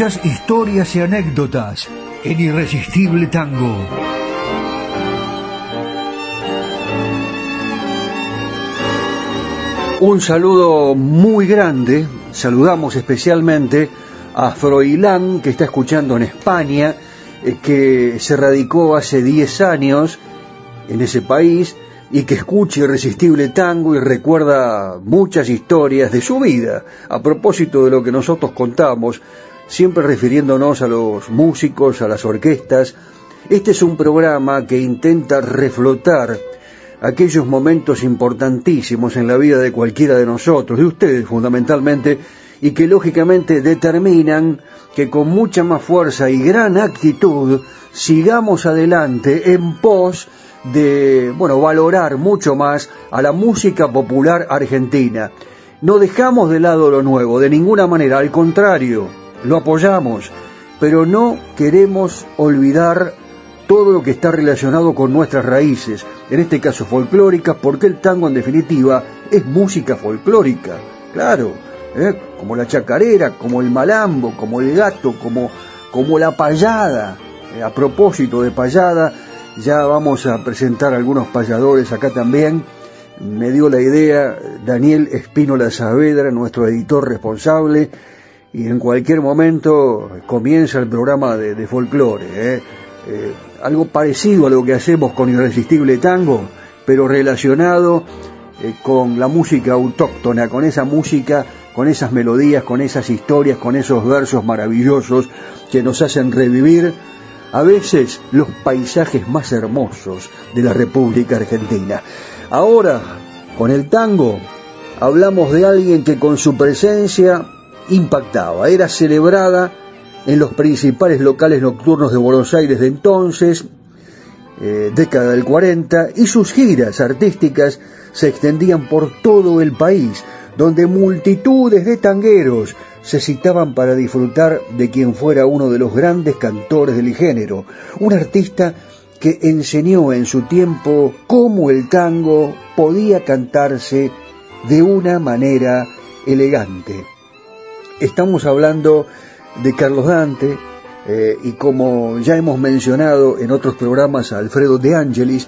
Escuchas historias y anécdotas en Irresistible Tango. Un saludo muy grande, saludamos especialmente a Froilán que está escuchando en España, eh, que se radicó hace 10 años en ese país y que escuche Irresistible Tango y recuerda muchas historias de su vida a propósito de lo que nosotros contamos siempre refiriéndonos a los músicos, a las orquestas. Este es un programa que intenta reflotar aquellos momentos importantísimos en la vida de cualquiera de nosotros, de ustedes fundamentalmente, y que lógicamente determinan que con mucha más fuerza y gran actitud sigamos adelante en pos de, bueno, valorar mucho más a la música popular argentina. No dejamos de lado lo nuevo, de ninguna manera, al contrario, lo apoyamos, pero no queremos olvidar todo lo que está relacionado con nuestras raíces, en este caso folclóricas, porque el tango en definitiva es música folclórica, claro, ¿eh? como la chacarera, como el malambo, como el gato, como, como la payada. Eh, a propósito de payada, ya vamos a presentar algunos payadores acá también, me dio la idea Daniel Espínola Saavedra, nuestro editor responsable, y en cualquier momento comienza el programa de, folclore. ¿eh? Eh, algo parecido a lo que hacemos con Irresistible Tango, pero relacionado eh, con la música autóctona, con esa música, con esas melodías, con esas historias, con esos versos maravillosos que nos hacen revivir a veces los paisajes más hermosos de la República Argentina. Ahora, con el tango, hablamos de alguien que con su presencia impactaba, era celebrada en los principales locales nocturnos de Buenos Aires de entonces, eh, década del 40, y sus giras artísticas se extendían por todo el país, donde multitudes de tangueros se citaban para disfrutar de quien fuera uno de los grandes cantores del género, un artista que enseñó en su tiempo cómo el tango podía cantarse de una manera elegante. Estamos hablando de Carlos Dante eh, y como ya hemos mencionado en otros programas Alfredo de Angelis,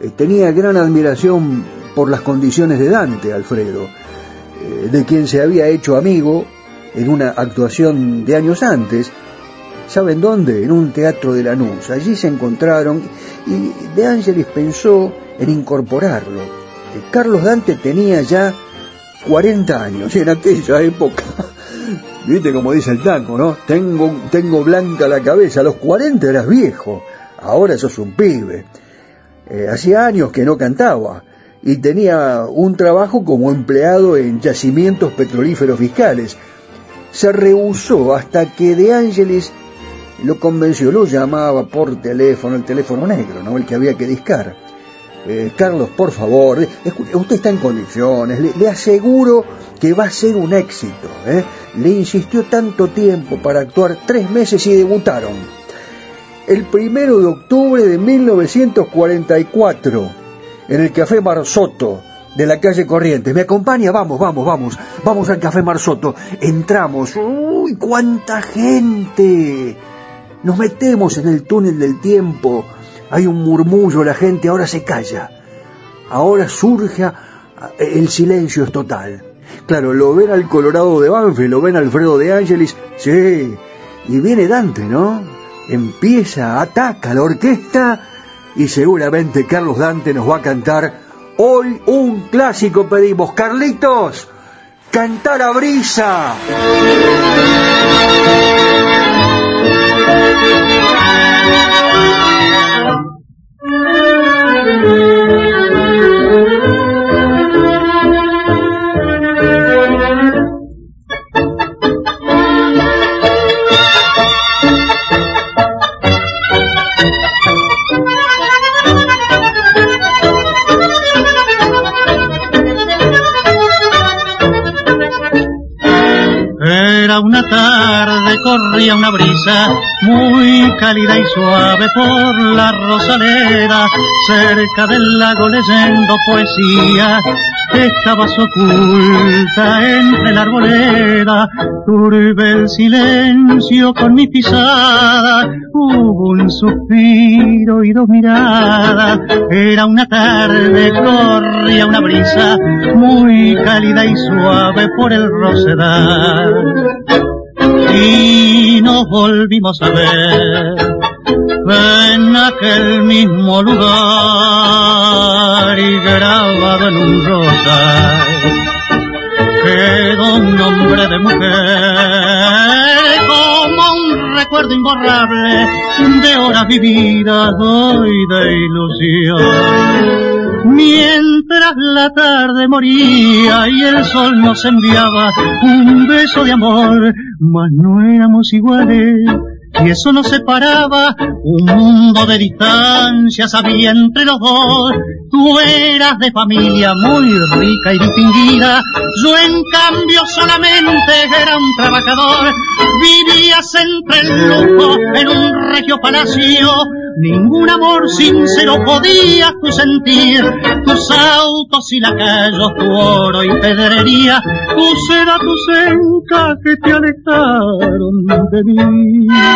eh, tenía gran admiración por las condiciones de Dante, Alfredo, eh, de quien se había hecho amigo en una actuación de años antes. ¿Saben dónde? En un teatro de Lanús. Allí se encontraron y De Angelis pensó en incorporarlo. Carlos Dante tenía ya 40 años en aquella época Viste como dice el tango, ¿no? Tengo, tengo blanca la cabeza. A los 40 eras viejo. Ahora sos un pibe. Eh, hacía años que no cantaba y tenía un trabajo como empleado en yacimientos petrolíferos fiscales. Se rehusó hasta que De Ángeles lo convenció, lo llamaba por teléfono, el teléfono negro, ¿no? El que había que discar. Eh, Carlos, por favor, usted está en condiciones, le, le aseguro que va a ser un éxito. ¿eh? Le insistió tanto tiempo para actuar tres meses y debutaron. El primero de octubre de 1944, en el Café Marzotto de la calle Corrientes. ¿Me acompaña? Vamos, vamos, vamos. Vamos al Café Marzotto. Entramos. ¡Uy, cuánta gente! Nos metemos en el túnel del tiempo. Hay un murmullo, la gente ahora se calla. Ahora surge, el silencio es total. Claro, lo ven al Colorado de Banfield, lo ven Alfredo de Ángelis, sí, y viene Dante, ¿no? Empieza, ataca la orquesta y seguramente Carlos Dante nos va a cantar hoy un clásico pedimos. Carlitos, cantar a brisa. Una corría una brisa muy cálida y suave por la rosalera, cerca del lago leyendo poesía. Estabas oculta entre la arboleda, turbe el silencio con mi pisada, hubo un suspiro y dos miradas, era una tarde, corría una brisa muy cálida y suave por el rosedal y nos volvimos a ver en aquel mismo lugar y grabado en un rosal. Quedó un nombre de mujer como un recuerdo imborrable de horas vividas hoy de ilusión Mientras la tarde moría y el sol nos enviaba un beso de amor, mas no éramos iguales y eso nos separaba, un mundo de distancias había entre los dos. Tú eras de familia muy rica y distinguida, yo en cambio solamente era un trabajador. Vivías entre el lujo en un regio palacio, ningún amor sincero podías tú sentir. Tus autos y lacayos, tu oro y pedrería, tu seda, tus encas que te alejaron de mí.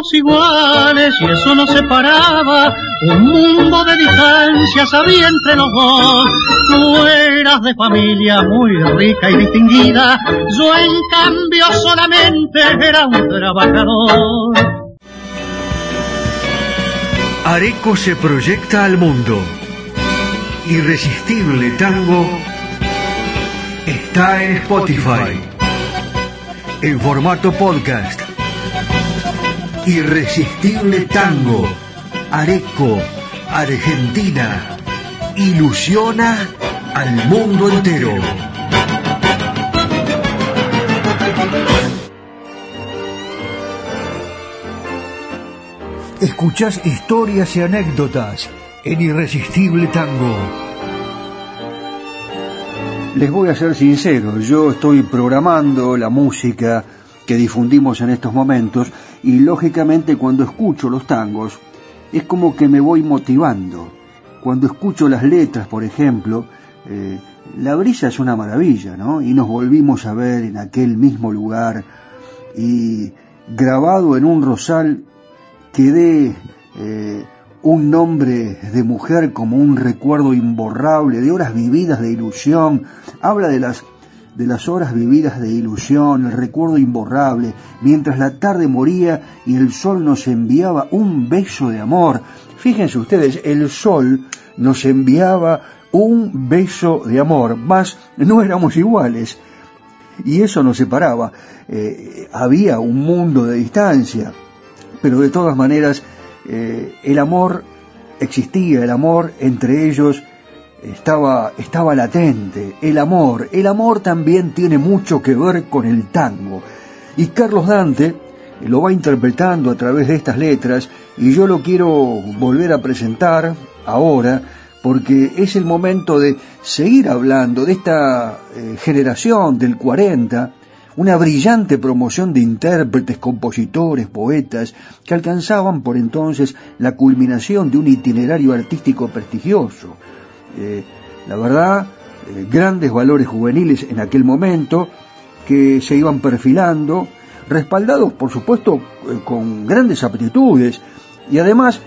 no éramos iguales y eso nos separaba. Un mundo de distancias había entre los dos. Tú eras de familia muy rica y distinguida, yo en cambio solamente era un trabajador. Areco se proyecta al mundo. Irresistible Tango está en Spotify. En formato podcast. Irresistible Tango. Areco, Argentina. Ilusiona al mundo entero. Escuchás historias y anécdotas en Irresistible Tango. Les voy a ser sincero, yo estoy programando la música que difundimos en estos momentos y lógicamente cuando escucho los tangos es como que me voy motivando. Cuando escucho las letras, por ejemplo, eh, la brisa es una maravilla, ¿no? Y nos volvimos a ver en aquel mismo lugar y grabado en un rosal quedé eh, un nombre de mujer como un recuerdo imborrable, de horas vividas de ilusión, habla de las de las horas vividas de ilusión, el recuerdo imborrable, mientras la tarde moría y el sol nos enviaba un beso de amor. Fíjense ustedes, el sol nos enviaba un beso de amor, más no éramos iguales. Y eso nos separaba. Eh, había un mundo de distancia pero de todas maneras eh, el amor existía, el amor entre ellos estaba, estaba latente, el amor, el amor también tiene mucho que ver con el tango. Y Carlos Dante lo va interpretando a través de estas letras y yo lo quiero volver a presentar ahora porque es el momento de seguir hablando de esta eh, generación del 40 una brillante promoción de intérpretes, compositores, poetas, que alcanzaban por entonces la culminación de un itinerario artístico prestigioso. Eh, la verdad, eh, grandes valores juveniles en aquel momento que se iban perfilando, respaldados por supuesto eh, con grandes aptitudes y además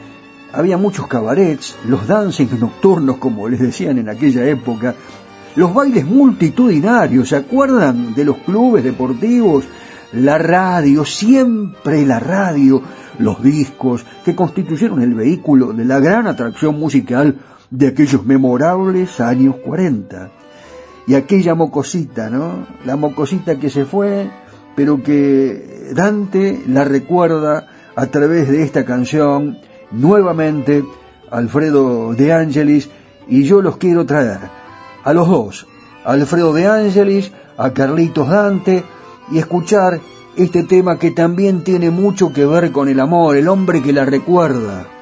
había muchos cabarets, los dancings nocturnos como les decían en aquella época, los bailes multitudinarios, ¿se acuerdan de los clubes deportivos? La radio, siempre la radio, los discos que constituyeron el vehículo de la gran atracción musical de aquellos memorables años 40. Y aquella mocosita, ¿no? La mocosita que se fue, pero que Dante la recuerda a través de esta canción, nuevamente Alfredo de Angelis, y yo los quiero traer a los dos, Alfredo de Ángelis, a Carlitos Dante, y escuchar este tema que también tiene mucho que ver con el amor, el hombre que la recuerda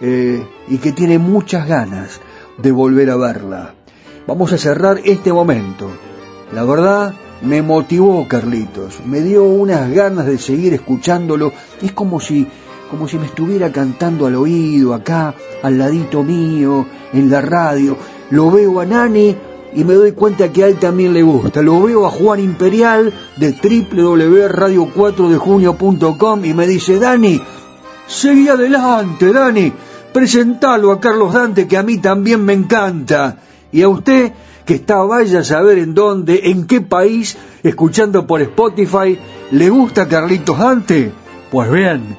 eh, y que tiene muchas ganas de volver a verla. Vamos a cerrar este momento. La verdad, me motivó Carlitos, me dio unas ganas de seguir escuchándolo. Es como si, como si me estuviera cantando al oído, acá, al ladito mío, en la radio lo veo a Nani y me doy cuenta que a él también le gusta. Lo veo a Juan Imperial de www.radio4dejunio.com y me dice, Dani, seguí adelante, Dani, presentalo a Carlos Dante que a mí también me encanta. Y a usted que está vaya a saber en dónde, en qué país, escuchando por Spotify, ¿le gusta Carlitos Dante? Pues bien,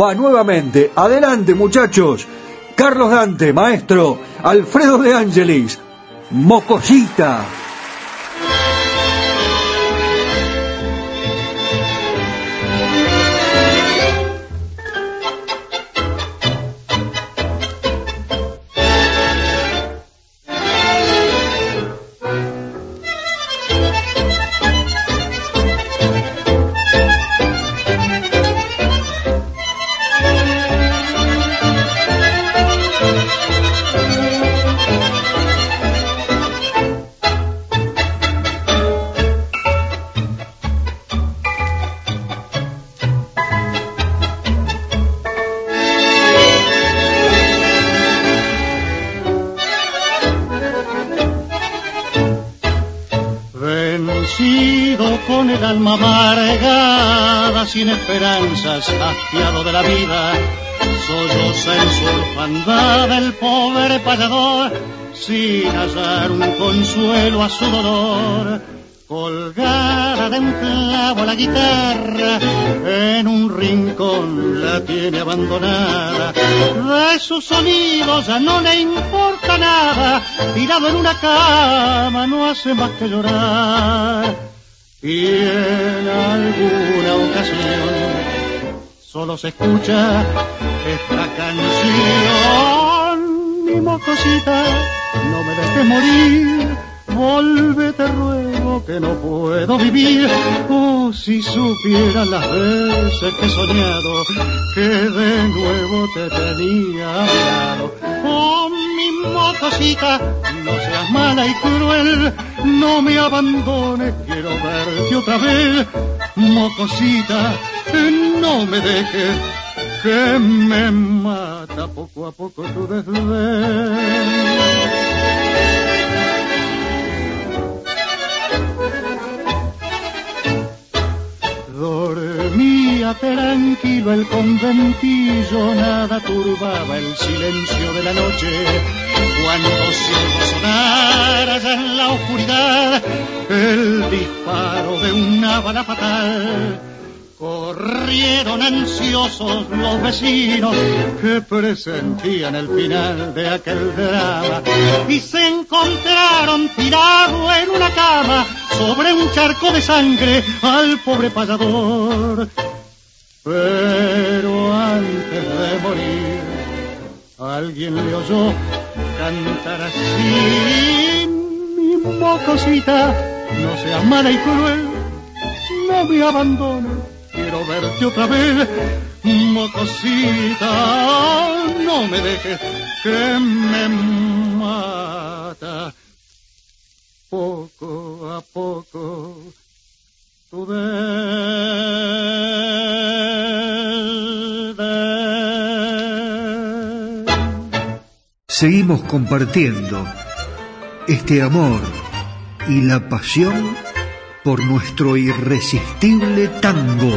va nuevamente. Adelante muchachos. Carlos Dante, maestro, Alfredo de Angelis, Mocosita. Sin esperanzas, hastiado de la vida, solloza en su orfandad el pobre payador, sin hallar un consuelo a su dolor colgada de un clavo la guitarra, en un rincón la tiene abandonada. De sus sonidos ya no le importa nada, tirado en una cama no hace más que llorar. Y en alguna ocasión solo se escucha esta canción. Mi mocosita, no me dejes morir Volvete ruego que no puedo vivir. Oh, si supiera las veces que he soñado que de nuevo te tenía. Oh, mi mocosita, no seas mala y cruel, no me abandones, quiero verte otra vez. Mocosita, no me dejes que me mata poco a poco tu desdén. Dormía tranquilo el conventillo, nada turbaba el silencio de la noche. Cuando se oyó sonar allá en la oscuridad el disparo de una bala fatal Corrieron ansiosos los vecinos que presentían el final de aquel drama y se encontraron tirado en una cama sobre un charco de sangre al pobre payador. Pero antes de morir, alguien le oyó cantar así. Mi mocosita, no seas mala y cruel, no me abandones quiero verte otra vez, mocosita, no me dejes que me mata. Poco a poco, Seguimos compartiendo este amor y la pasión por nuestro irresistible tango.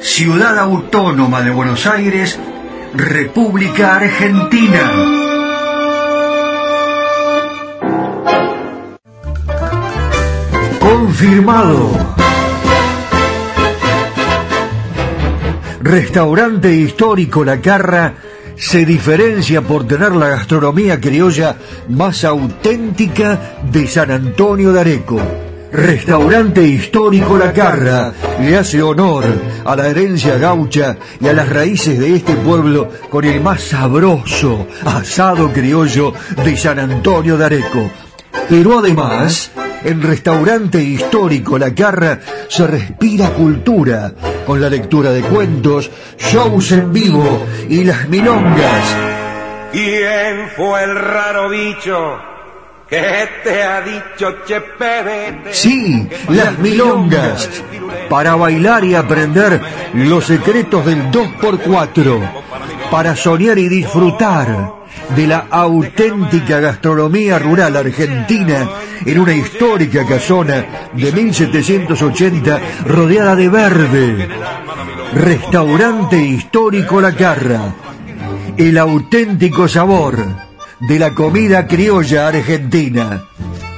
Ciudad Autónoma de Buenos Aires, República Argentina. Confirmado. Restaurante histórico La Carra se diferencia por tener la gastronomía criolla más auténtica de San Antonio de Areco Restaurante Histórico La Carra le hace honor a la herencia gaucha y a las raíces de este pueblo con el más sabroso asado criollo de San Antonio de Areco. Pero además, en Restaurante Histórico La Carra se respira cultura con la lectura de cuentos, shows en vivo y las milongas. ¿Quién fue el raro bicho? ¿Qué te ha dicho? Sí, las milongas. Para bailar y aprender los secretos del 2x4. Para soñar y disfrutar de la auténtica gastronomía rural argentina en una histórica casona de 1780 rodeada de verde. Restaurante histórico La Carra. El auténtico sabor de la comida criolla argentina.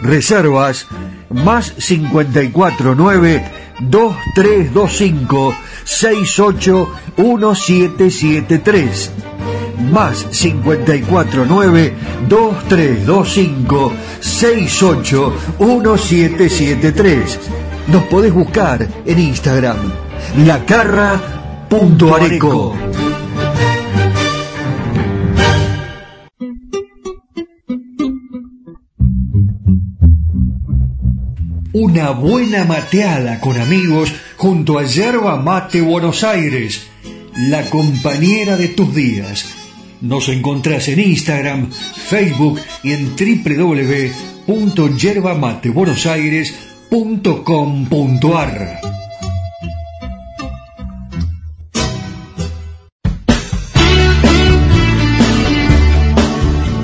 Reservas más 549 2325 681773 más 549 2325 681773 Nos podés buscar en Instagram lacarra.areco. Una buena mateada con amigos junto a Yerba Mate Buenos Aires, la compañera de tus días. Nos encontrás en Instagram, Facebook y en www.yerbamatebuenosaires.com.ar.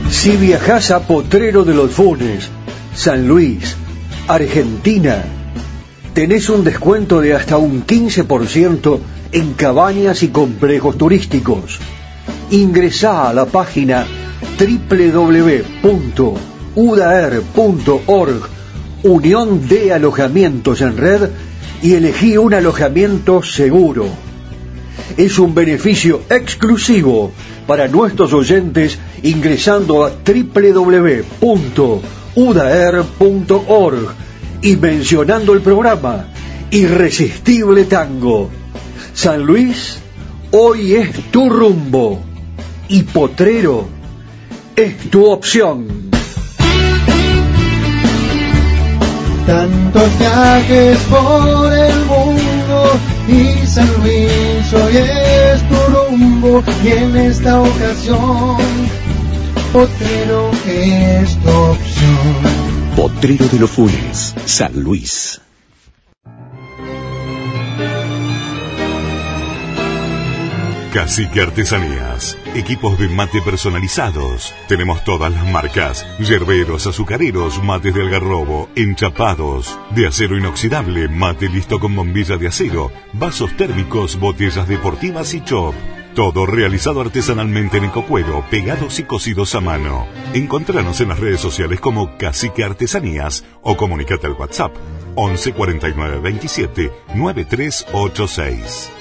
Si viajas a Potrero de los Funes, San Luis, Argentina, tenés un descuento de hasta un 15% en cabañas y complejos turísticos. Ingresá a la página www.udar.org, Unión de Alojamientos en Red, y elegí un alojamiento seguro. Es un beneficio exclusivo para nuestros oyentes ingresando a www.udaer.org y mencionando el programa Irresistible Tango. San Luis, hoy es tu rumbo y Potrero es tu opción. Tantos viajes por el mundo y San Luis hoy es tu rumbo y en esta ocasión Potrero es tu opción. Potrero de los Funes, San Luis. Cacique Artesanías. Equipos de mate personalizados. Tenemos todas las marcas. Yerberos, azucareros, mates de algarrobo, enchapados. De acero inoxidable, mate listo con bombilla de acero. Vasos térmicos, botellas deportivas y chop. Todo realizado artesanalmente en ecocuero, pegados y cosidos a mano. Encontranos en las redes sociales como Cacique Artesanías o comunicate al WhatsApp 11 49 27 9386.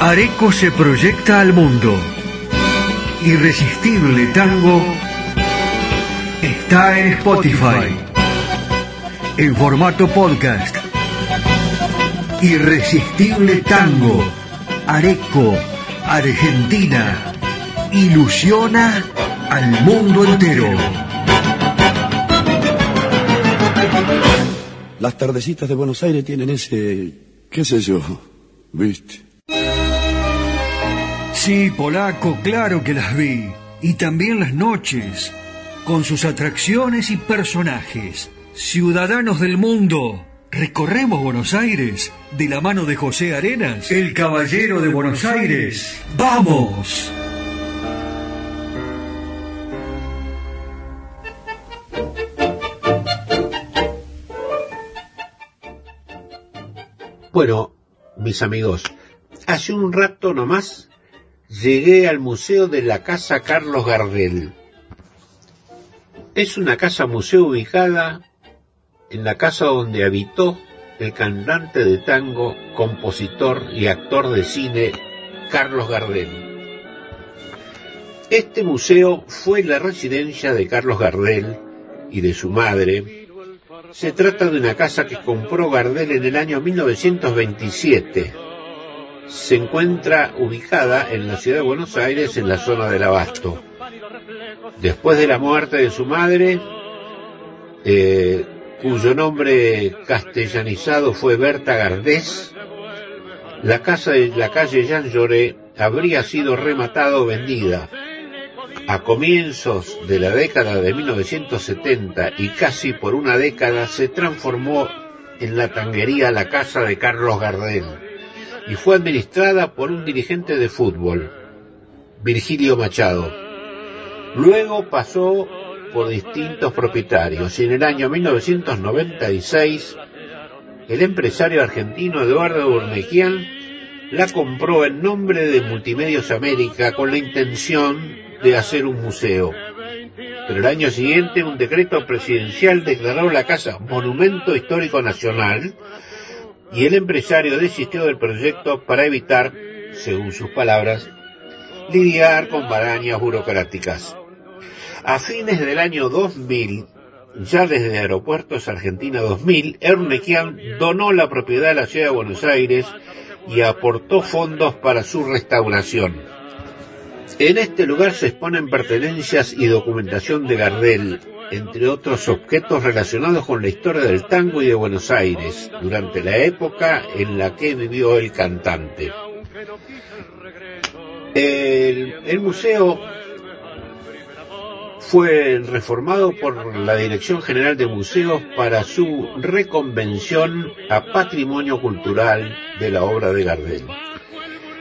Areco se proyecta al mundo. Irresistible Tango está en Spotify. En formato podcast. Irresistible Tango. Areco. Argentina. Ilusiona al mundo entero. Las tardecitas de Buenos Aires tienen ese, qué sé yo, viste. Sí, polaco, claro que las vi. Y también las noches, con sus atracciones y personajes. Ciudadanos del mundo, recorremos Buenos Aires de la mano de José Arenas, el caballero de Buenos Aires. ¡Vamos! Bueno, mis amigos, hace un rato nomás llegué al Museo de la Casa Carlos Gardel. Es una casa museo ubicada en la casa donde habitó el cantante de tango, compositor y actor de cine Carlos Gardel. Este museo fue la residencia de Carlos Gardel y de su madre. Se trata de una casa que compró Gardel en el año 1927 se encuentra ubicada en la ciudad de Buenos Aires, en la zona del Abasto. Después de la muerte de su madre, eh, cuyo nombre castellanizado fue Berta Gardés, la casa de la calle Jean Lloré habría sido rematada o vendida. A comienzos de la década de 1970 y casi por una década se transformó en la tanguería La Casa de Carlos Gardel y fue administrada por un dirigente de fútbol, Virgilio Machado. Luego pasó por distintos propietarios y en el año 1996 el empresario argentino Eduardo Urnequian la compró en nombre de Multimedios América con la intención de hacer un museo. Pero el año siguiente un decreto presidencial declaró la casa Monumento Histórico Nacional y el empresario desistió del proyecto para evitar, según sus palabras, lidiar con marañas burocráticas. A fines del año 2000, ya desde Aeropuertos Argentina 2000, Ernequian donó la propiedad de la ciudad de Buenos Aires y aportó fondos para su restauración. En este lugar se exponen pertenencias y documentación de Gardel, entre otros objetos relacionados con la historia del tango y de Buenos Aires, durante la época en la que vivió el cantante. El museo fue reformado por la Dirección General de Museos para su reconvención a Patrimonio Cultural de la obra de Gardel.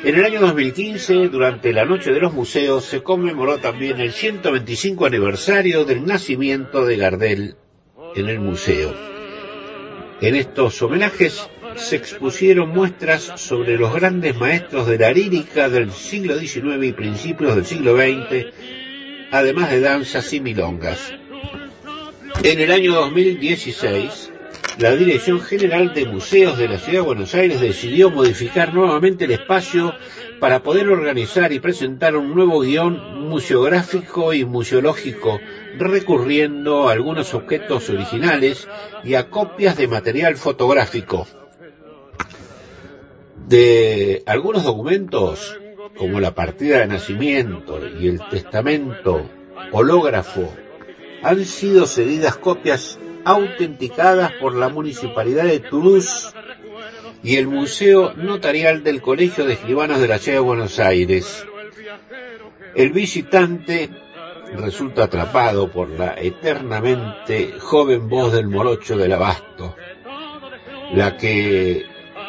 En el año 2015, durante la Noche de los Museos, se conmemoró también el 125 aniversario del nacimiento de Gardel en el museo. En estos homenajes se expusieron muestras sobre los grandes maestros de la lírica del siglo XIX y principios del siglo XX, además de danzas y milongas. En el año 2016, la Dirección General de Museos de la Ciudad de Buenos Aires decidió modificar nuevamente el espacio para poder organizar y presentar un nuevo guion museográfico y museológico, recurriendo a algunos objetos originales y a copias de material fotográfico. De algunos documentos, como la partida de nacimiento y el testamento hológrafo, han sido cedidas copias autenticadas por la Municipalidad de Toulouse y el Museo Notarial del Colegio de Escribanos de la Ciudad de Buenos Aires. El visitante resulta atrapado por la eternamente joven voz del morocho del abasto, la que,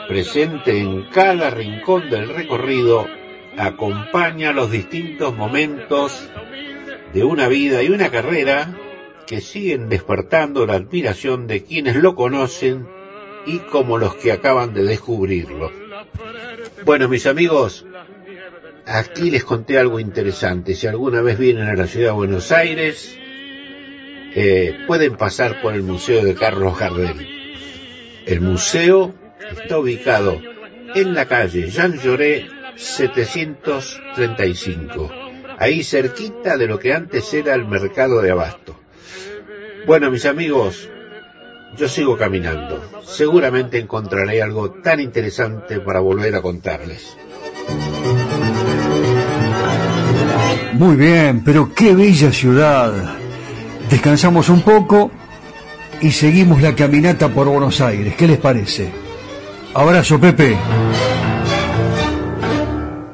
presente en cada rincón del recorrido, acompaña los distintos momentos de una vida y una carrera que siguen despertando la admiración de quienes lo conocen y como los que acaban de descubrirlo. Bueno, mis amigos, aquí les conté algo interesante. Si alguna vez vienen a la ciudad de Buenos Aires, eh, pueden pasar por el Museo de Carlos Gardel. El museo está ubicado en la calle Jean Lloré 735, ahí cerquita de lo que antes era el mercado de abasto. Bueno, mis amigos, yo sigo caminando. Seguramente encontraré algo tan interesante para volver a contarles. Muy bien, pero qué bella ciudad. Descansamos un poco y seguimos la caminata por Buenos Aires. ¿Qué les parece? Abrazo, Pepe.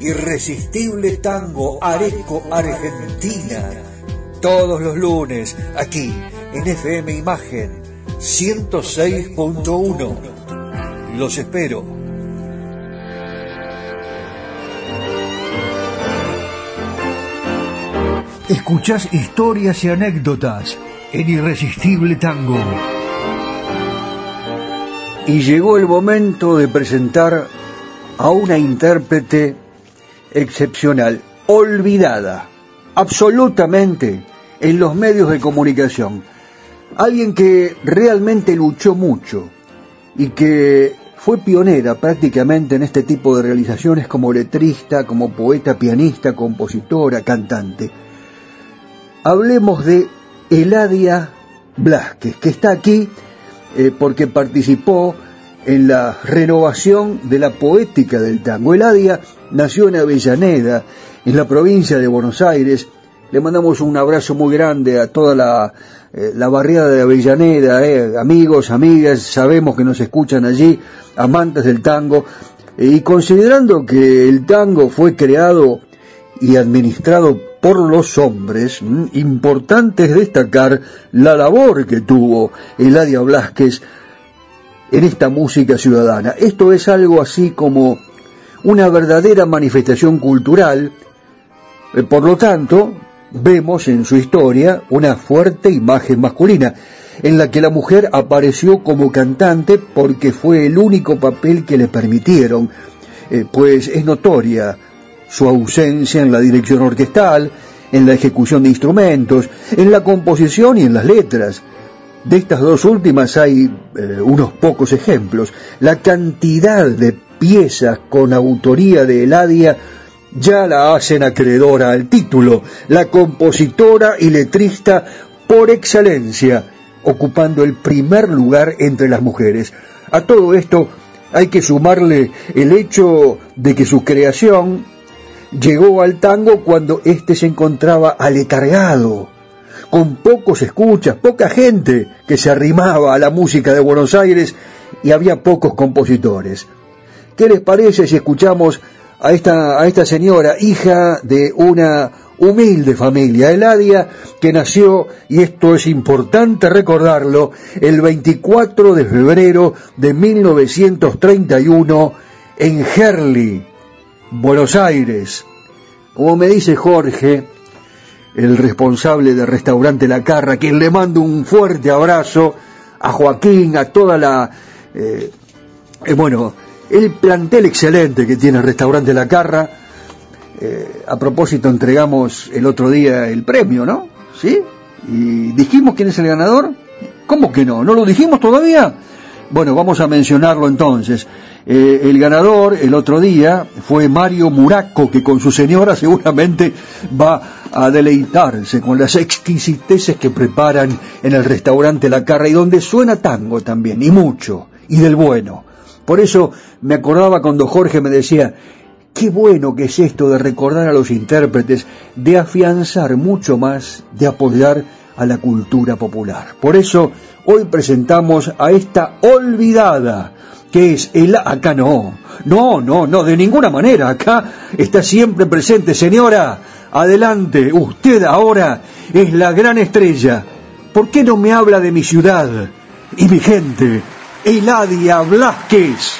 Irresistible Tango Areco Argentina todos los lunes aquí en FM Imagen 106.1 Los espero. Escuchás historias y anécdotas en Irresistible Tango. Y llegó el momento de presentar a una intérprete excepcional, olvidada absolutamente en los medios de comunicación. Alguien que realmente luchó mucho y que fue pionera prácticamente en este tipo de realizaciones como letrista, como poeta, pianista, compositora, cantante. Hablemos de Eladia Blasquez, que está aquí eh, porque participó en la renovación de la poética del tango. Eladia nació en Avellaneda, en la provincia de Buenos Aires. Le mandamos un abrazo muy grande a toda la, eh, la barriada de Avellaneda, eh, amigos, amigas, sabemos que nos escuchan allí, amantes del tango, y considerando que el tango fue creado y administrado por los hombres, importante es destacar la labor que tuvo Eladia Blasquez en esta música ciudadana. Esto es algo así como una verdadera manifestación cultural, eh, por lo tanto, vemos en su historia una fuerte imagen masculina, en la que la mujer apareció como cantante porque fue el único papel que le permitieron, eh, pues es notoria su ausencia en la dirección orquestal, en la ejecución de instrumentos, en la composición y en las letras. De estas dos últimas hay eh, unos pocos ejemplos. La cantidad de piezas con autoría de Eladia ya la hacen acreedora al título, la compositora y letrista por excelencia, ocupando el primer lugar entre las mujeres. A todo esto hay que sumarle el hecho de que su creación llegó al tango cuando éste se encontraba aletargado, con pocos escuchas, poca gente que se arrimaba a la música de Buenos Aires y había pocos compositores. ¿Qué les parece si escuchamos a esta, a esta señora, hija de una humilde familia, Eladia, que nació, y esto es importante recordarlo, el 24 de febrero de 1931 en Herli, Buenos Aires. Como me dice Jorge, el responsable del restaurante La Carra, quien le mando un fuerte abrazo a Joaquín, a toda la... Eh, eh, bueno, el plantel excelente que tiene el restaurante La Carra. Eh, a propósito, entregamos el otro día el premio, ¿no? ¿Sí? ¿Y dijimos quién es el ganador? ¿Cómo que no? ¿No lo dijimos todavía? Bueno, vamos a mencionarlo entonces. Eh, el ganador el otro día fue Mario Muraco, que con su señora seguramente va a deleitarse con las exquisiteces que preparan en el restaurante La Carra y donde suena tango también, y mucho, y del bueno. Por eso me acordaba cuando Jorge me decía, qué bueno que es esto de recordar a los intérpretes, de afianzar mucho más, de apoyar a la cultura popular. Por eso hoy presentamos a esta olvidada, que es el... Acá no, no, no, no, de ninguna manera, acá está siempre presente, señora, adelante, usted ahora es la gran estrella. ¿Por qué no me habla de mi ciudad y mi gente? Eladia Blasquez.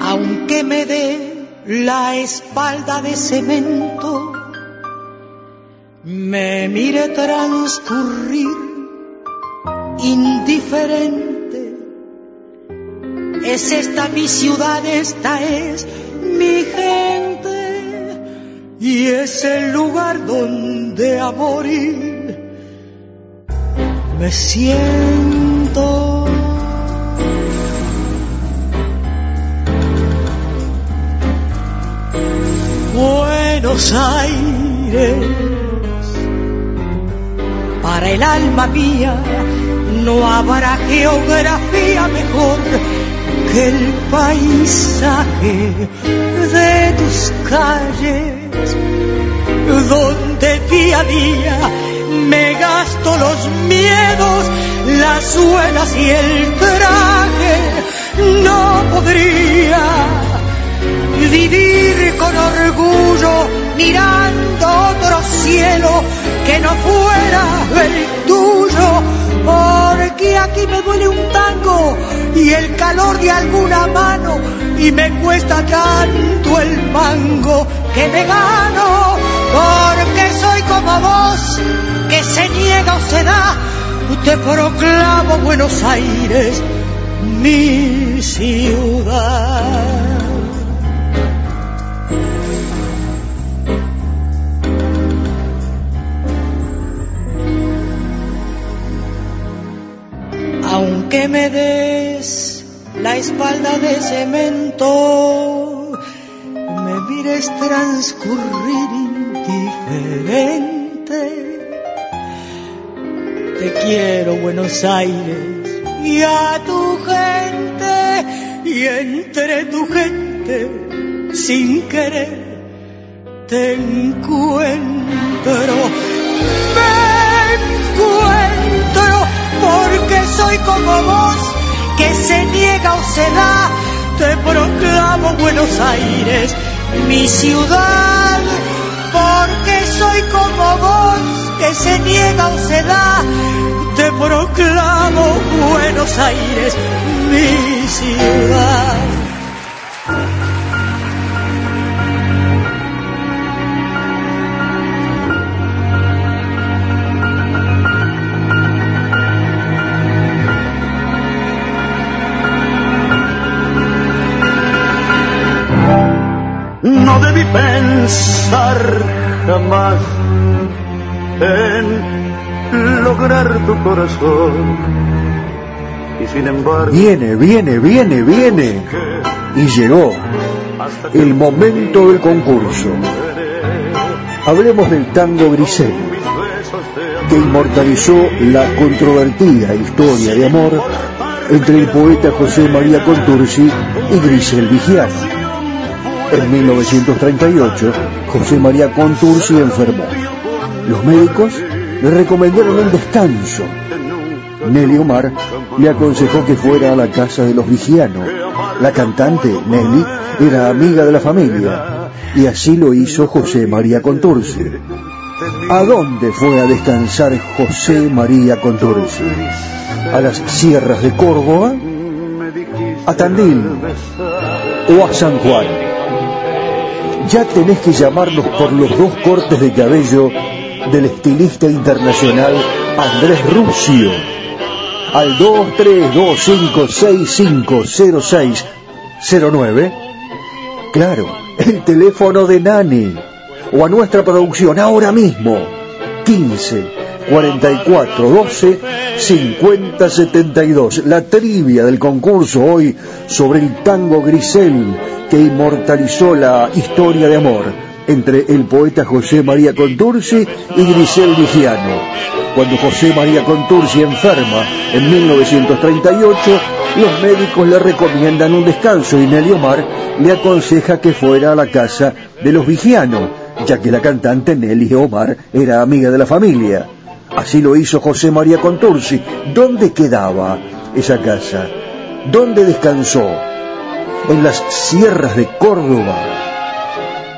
Aunque me dé la espalda de cemento, me mire transcurrir indiferente. Es esta mi ciudad, esta es mi gente y es el lugar donde a morir me siento. Buenos Aires, para el alma mía no habrá geografía mejor el paisaje de tus calles, donde día a día me gasto los miedos, las suelas y el traje, no podría vivir con orgullo mirando otro cielo que no fuera el tuyo, porque aquí me duele un tango y el calor de alguna mano y me cuesta tanto el mango que me gano, porque soy como vos que se niega o se da, te proclamo Buenos Aires mi ciudad. Que me des la espalda de cemento, me mires transcurrir indiferente. Te quiero Buenos Aires y a tu gente y entre tu gente sin querer te encuentro, me encuentro porque soy como vos que se niega o se da, te proclamo Buenos Aires, mi ciudad, porque soy como vos que se niega o se da, te proclamo Buenos Aires, mi ciudad. Pensar jamás en lograr tu corazón. Y sin embargo, Viene, viene, viene, viene. Y llegó el momento del concurso. Hablemos del tango Grisel, que inmortalizó la controvertida historia de amor entre el poeta José María Contursi y Grisel Vigiano. En 1938, José María Contursi enfermó. Los médicos le recomendaron un descanso. Nelly Omar le aconsejó que fuera a la casa de los Vigiano. La cantante, Nelly, era amiga de la familia y así lo hizo José María Contursi. ¿A dónde fue a descansar José María Contursi? ¿A las sierras de Córdoba? ¿A Tandil? ¿O a San Juan? Ya tenés que llamarnos por los dos cortes de cabello del estilista internacional Andrés Rusio al 2325650609. Claro, el teléfono de Nani o a nuestra producción ahora mismo 15 44 12 50 72. La trivia del concurso hoy sobre el tango Grisel que inmortalizó la historia de amor entre el poeta José María Contursi y Grisel Vigiano. Cuando José María Contursi enferma en 1938, los médicos le recomiendan un descanso y Nelly Omar le aconseja que fuera a la casa de los Vigiano, ya que la cantante Nelly Omar era amiga de la familia. Así lo hizo José María Contursi. ¿Dónde quedaba esa casa? ¿Dónde descansó? ¿En las sierras de Córdoba?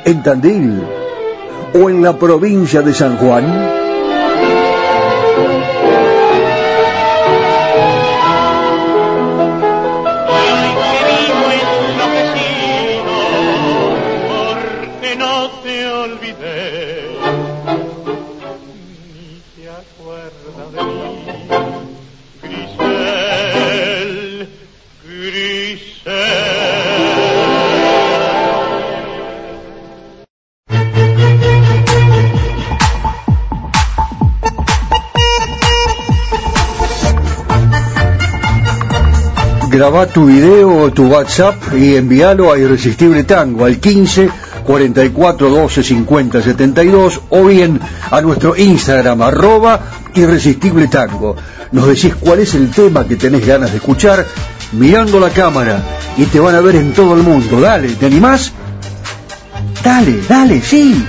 ¿En Tandil? ¿O en la provincia de San Juan? Graba tu video o tu WhatsApp y envíalo a Irresistible Tango al 15 44 12 50 72 o bien a nuestro Instagram arroba Irresistible Tango. Nos decís cuál es el tema que tenés ganas de escuchar mirando la cámara y te van a ver en todo el mundo. Dale, ¿te animás? Dale, dale, sí.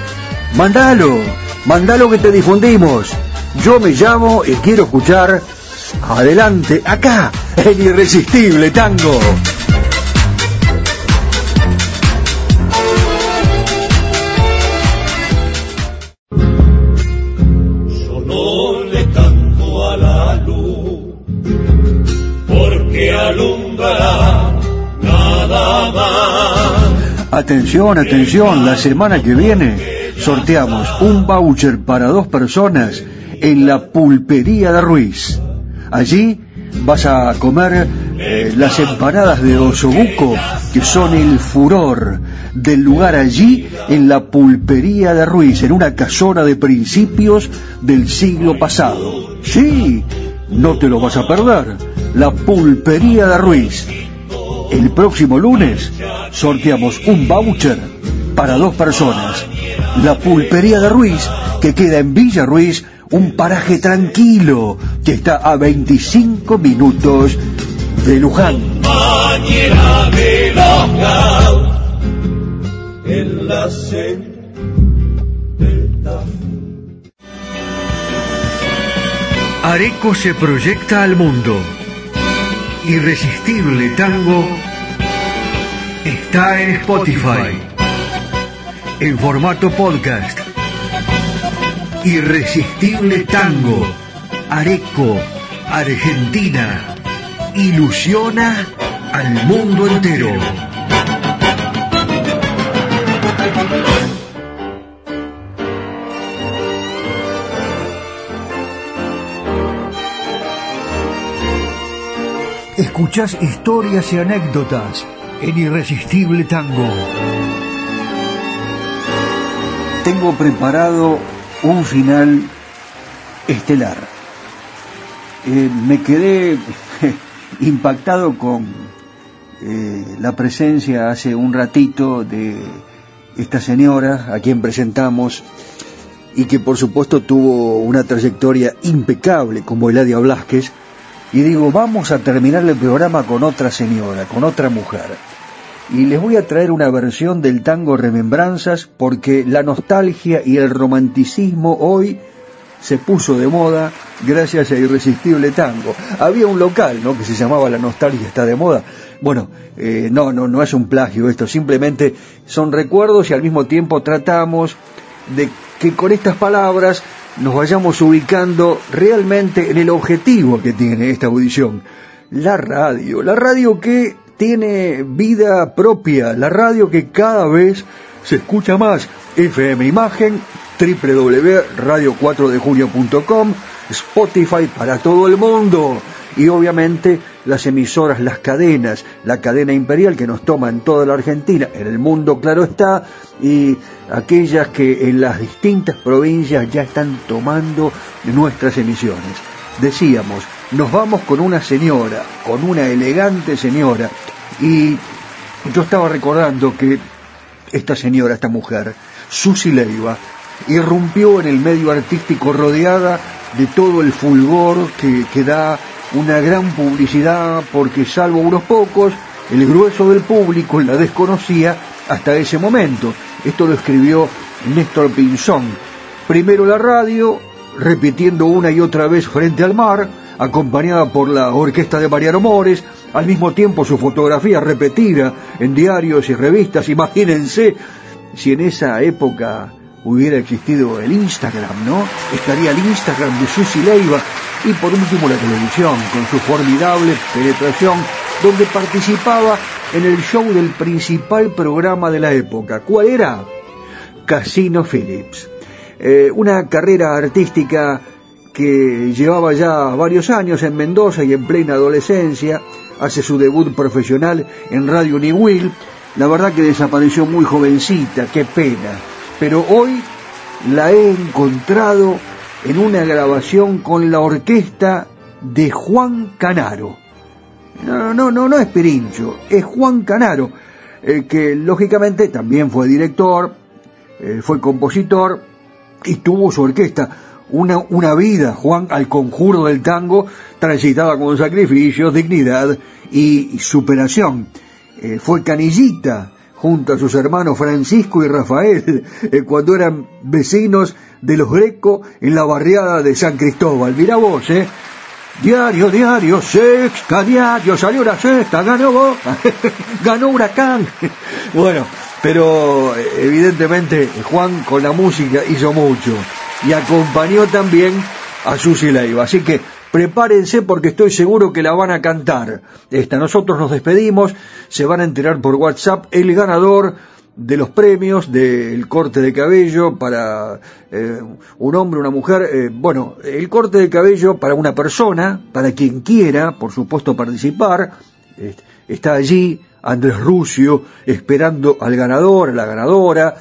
Mandalo, mandalo que te difundimos. Yo me llamo y quiero escuchar adelante, acá, el irresistible tango. Atención, atención, la semana que viene sorteamos un voucher para dos personas en la pulpería de Ruiz. Allí vas a comer eh, las empanadas de osobuco, que son el furor del lugar allí en la pulpería de Ruiz, en una casona de principios del siglo pasado. Sí, no te lo vas a perder. la pulpería de Ruiz. El próximo lunes sorteamos un voucher para dos personas. La pulpería de Ruiz, que queda en Villa Ruiz, un paraje tranquilo que está a 25 minutos de Luján. Areco se proyecta al mundo. Irresistible Tango está en Spotify. En formato podcast. Irresistible Tango. Areco, Argentina. Ilusiona al mundo entero. Escuchás historias y anécdotas en Irresistible Tango. Tengo preparado un final estelar. Eh, me quedé impactado con eh, la presencia hace un ratito de esta señora a quien presentamos y que por supuesto tuvo una trayectoria impecable como Eladia Blasquez y digo, vamos a terminar el programa con otra señora, con otra mujer. Y les voy a traer una versión del tango Remembranzas porque la nostalgia y el romanticismo hoy se puso de moda gracias a Irresistible Tango. Había un local, ¿no? Que se llamaba La Nostalgia está de moda. Bueno, eh, no, no, no es un plagio esto, simplemente son recuerdos y al mismo tiempo tratamos de que con estas palabras nos vayamos ubicando realmente en el objetivo que tiene esta audición. La radio, la radio que tiene vida propia, la radio que cada vez se escucha más. FM Imagen, www.radio4dejunio.com, Spotify para todo el mundo y obviamente las emisoras, las cadenas, la cadena imperial que nos toma en toda la Argentina, en el mundo claro está, y aquellas que en las distintas provincias ya están tomando nuestras emisiones. Decíamos, nos vamos con una señora, con una elegante señora, y yo estaba recordando que esta señora, esta mujer, Susi Leiva, irrumpió en el medio artístico rodeada de todo el fulgor que, que da una gran publicidad porque salvo unos pocos, el grueso del público la desconocía hasta ese momento. Esto lo escribió Néstor Pinzón. Primero la radio, repitiendo una y otra vez frente al mar, acompañada por la orquesta de Mariano Mores, al mismo tiempo su fotografía repetida en diarios y revistas. Imagínense si en esa época hubiera existido el Instagram, ¿no? Estaría el Instagram de Susi Leiva y por último la televisión, con su formidable penetración, donde participaba en el show del principal programa de la época. ¿Cuál era? Casino Phillips. Eh, una carrera artística que llevaba ya varios años en Mendoza y en plena adolescencia, hace su debut profesional en Radio New Will. La verdad que desapareció muy jovencita, qué pena. Pero hoy la he encontrado en una grabación con la orquesta de Juan Canaro. No, no, no, no es Pirincho, es Juan Canaro, eh, que lógicamente también fue director, eh, fue compositor y tuvo su orquesta. Una, una vida, Juan, al conjuro del tango, transitada con sacrificios, dignidad y, superación. Eh, fue canillita junto a sus hermanos Francisco y Rafael, cuando eran vecinos de los Greco en la barriada de San Cristóbal. Mira vos, ¿eh? Diario, diario, sexta, diario, salió la sexta, ganó Boca, ganó Huracán. bueno, pero eh, evidentemente Juan con la música hizo mucho y acompañó también a Susi Leiva. Así que prepárense porque estoy seguro que la van a cantar. Esta, nosotros nos despedimos, se van a enterar por WhatsApp el ganador de los premios del corte de cabello para eh, un hombre, una mujer, eh, bueno, el corte de cabello para una persona, para quien quiera, por supuesto, participar, está allí Andrés Rucio esperando al ganador, a la ganadora,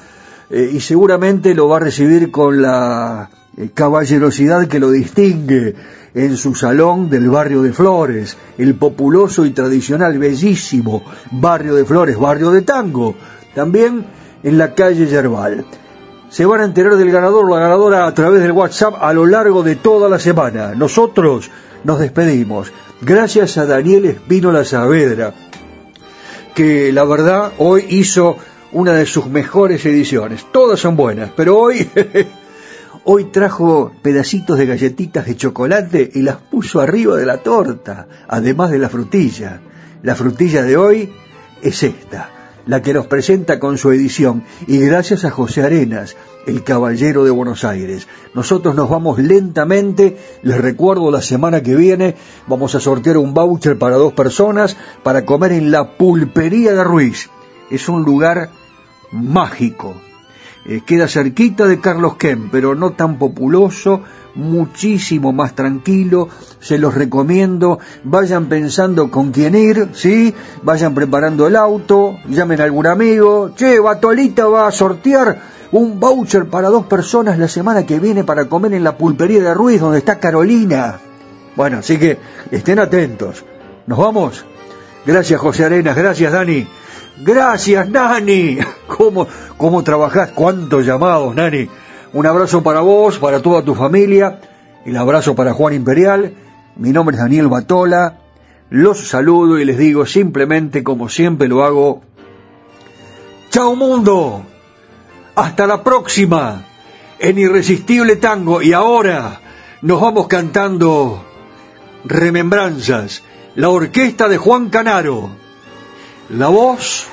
eh, y seguramente lo va a recibir con la caballerosidad que lo distingue en su salón del barrio de Flores, el populoso y tradicional, bellísimo barrio de Flores, barrio de tango, también en la calle Yerbal. Se van a enterar del ganador o la ganadora a través del WhatsApp a lo largo de toda la semana. Nosotros nos despedimos. Gracias a Daniel Espínola Saavedra, que la verdad hoy hizo una de sus mejores ediciones. Todas son buenas, pero hoy, hoy trajo pedacitos de galletitas de chocolate y las puso arriba de la torta, además de la frutilla. La frutilla de hoy es esta, la que nos presenta con su edición, y gracias a José Arenas, el caballero de Buenos Aires. Nosotros nos vamos lentamente, les recuerdo la semana que viene vamos a sortear un voucher para dos personas para comer en la pulpería de Ruiz. Es un lugar mágico. Eh, queda cerquita de Carlos Kem, pero no tan populoso, muchísimo más tranquilo, se los recomiendo, vayan pensando con quién ir, ¿sí? Vayan preparando el auto, llamen a algún amigo, che, Batolita va a sortear un voucher para dos personas la semana que viene para comer en la pulpería de Ruiz, donde está Carolina. Bueno, así que estén atentos. ¿Nos vamos? Gracias, José Arenas. Gracias, Dani. Gracias, Nani. ¿Cómo, cómo trabajás? ¿Cuántos llamados, Nani? Un abrazo para vos, para toda tu familia. El abrazo para Juan Imperial. Mi nombre es Daniel Batola. Los saludo y les digo simplemente, como siempre lo hago, ¡Chao mundo! Hasta la próxima en Irresistible Tango. Y ahora nos vamos cantando Remembranzas, la orquesta de Juan Canaro, la voz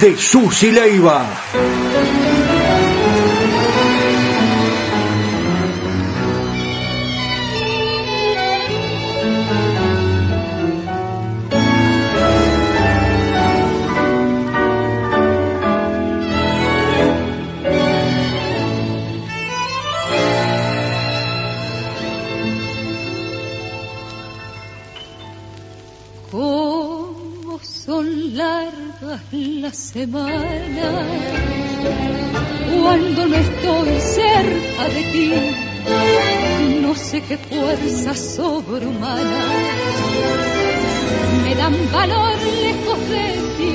de Susi Leiva. Semana cuando no estoy cerca de ti no sé qué fuerza sobrehumana. Me dan valor lejos de ti.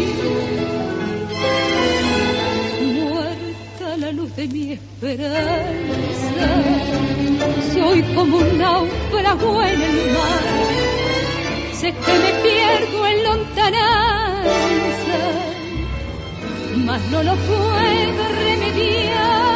Muerta la luz de mi esperanza. Soy como un náufrago en el mar. Sé que me pierdo en lontananza, mas no lo puedo remediar.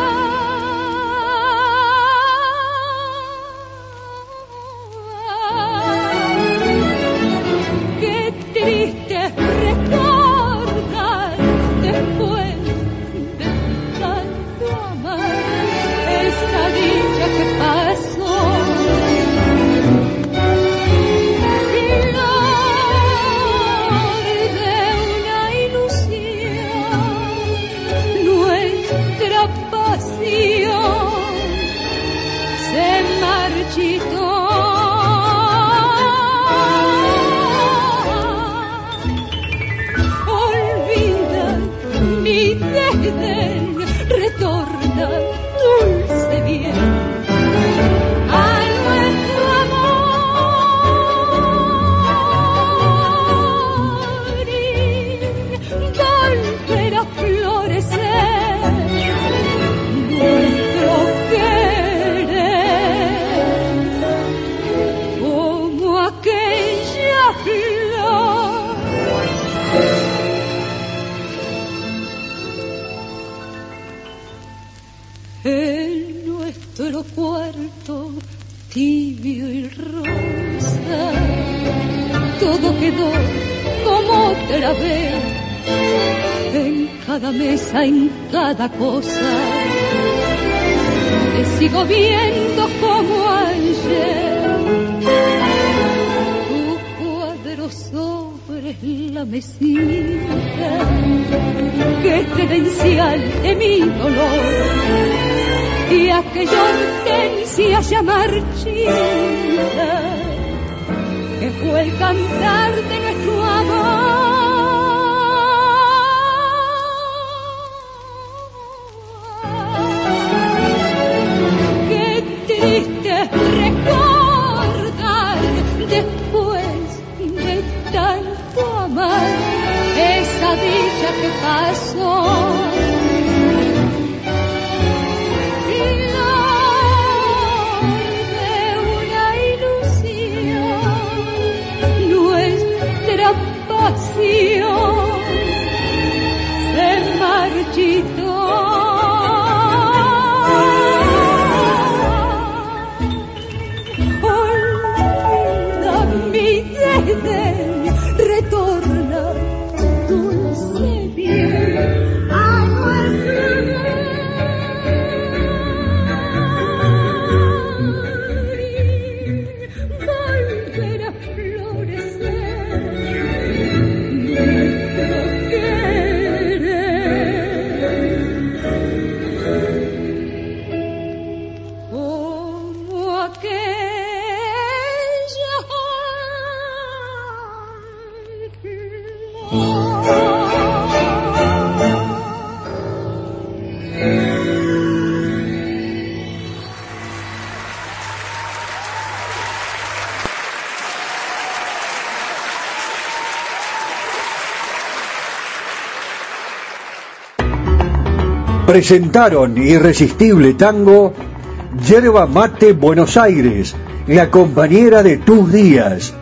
Presentaron Irresistible Tango, Yerba Mate Buenos Aires, la compañera de tus días.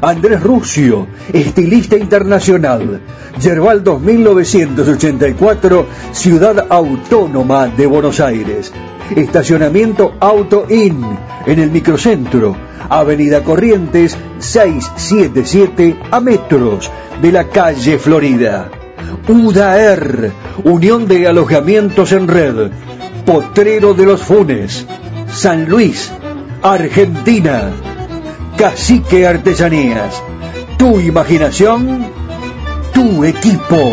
Andrés Rucio, estilista internacional. Yerbaldo 1984, Ciudad Autónoma de Buenos Aires. Estacionamiento Auto In, en el microcentro. Avenida Corrientes 677 a metros de la calle Florida. UDAER, Unión de Alojamientos en Red, Potrero de los Funes, San Luis, Argentina, Cacique Artesanías, tu imaginación, tu equipo.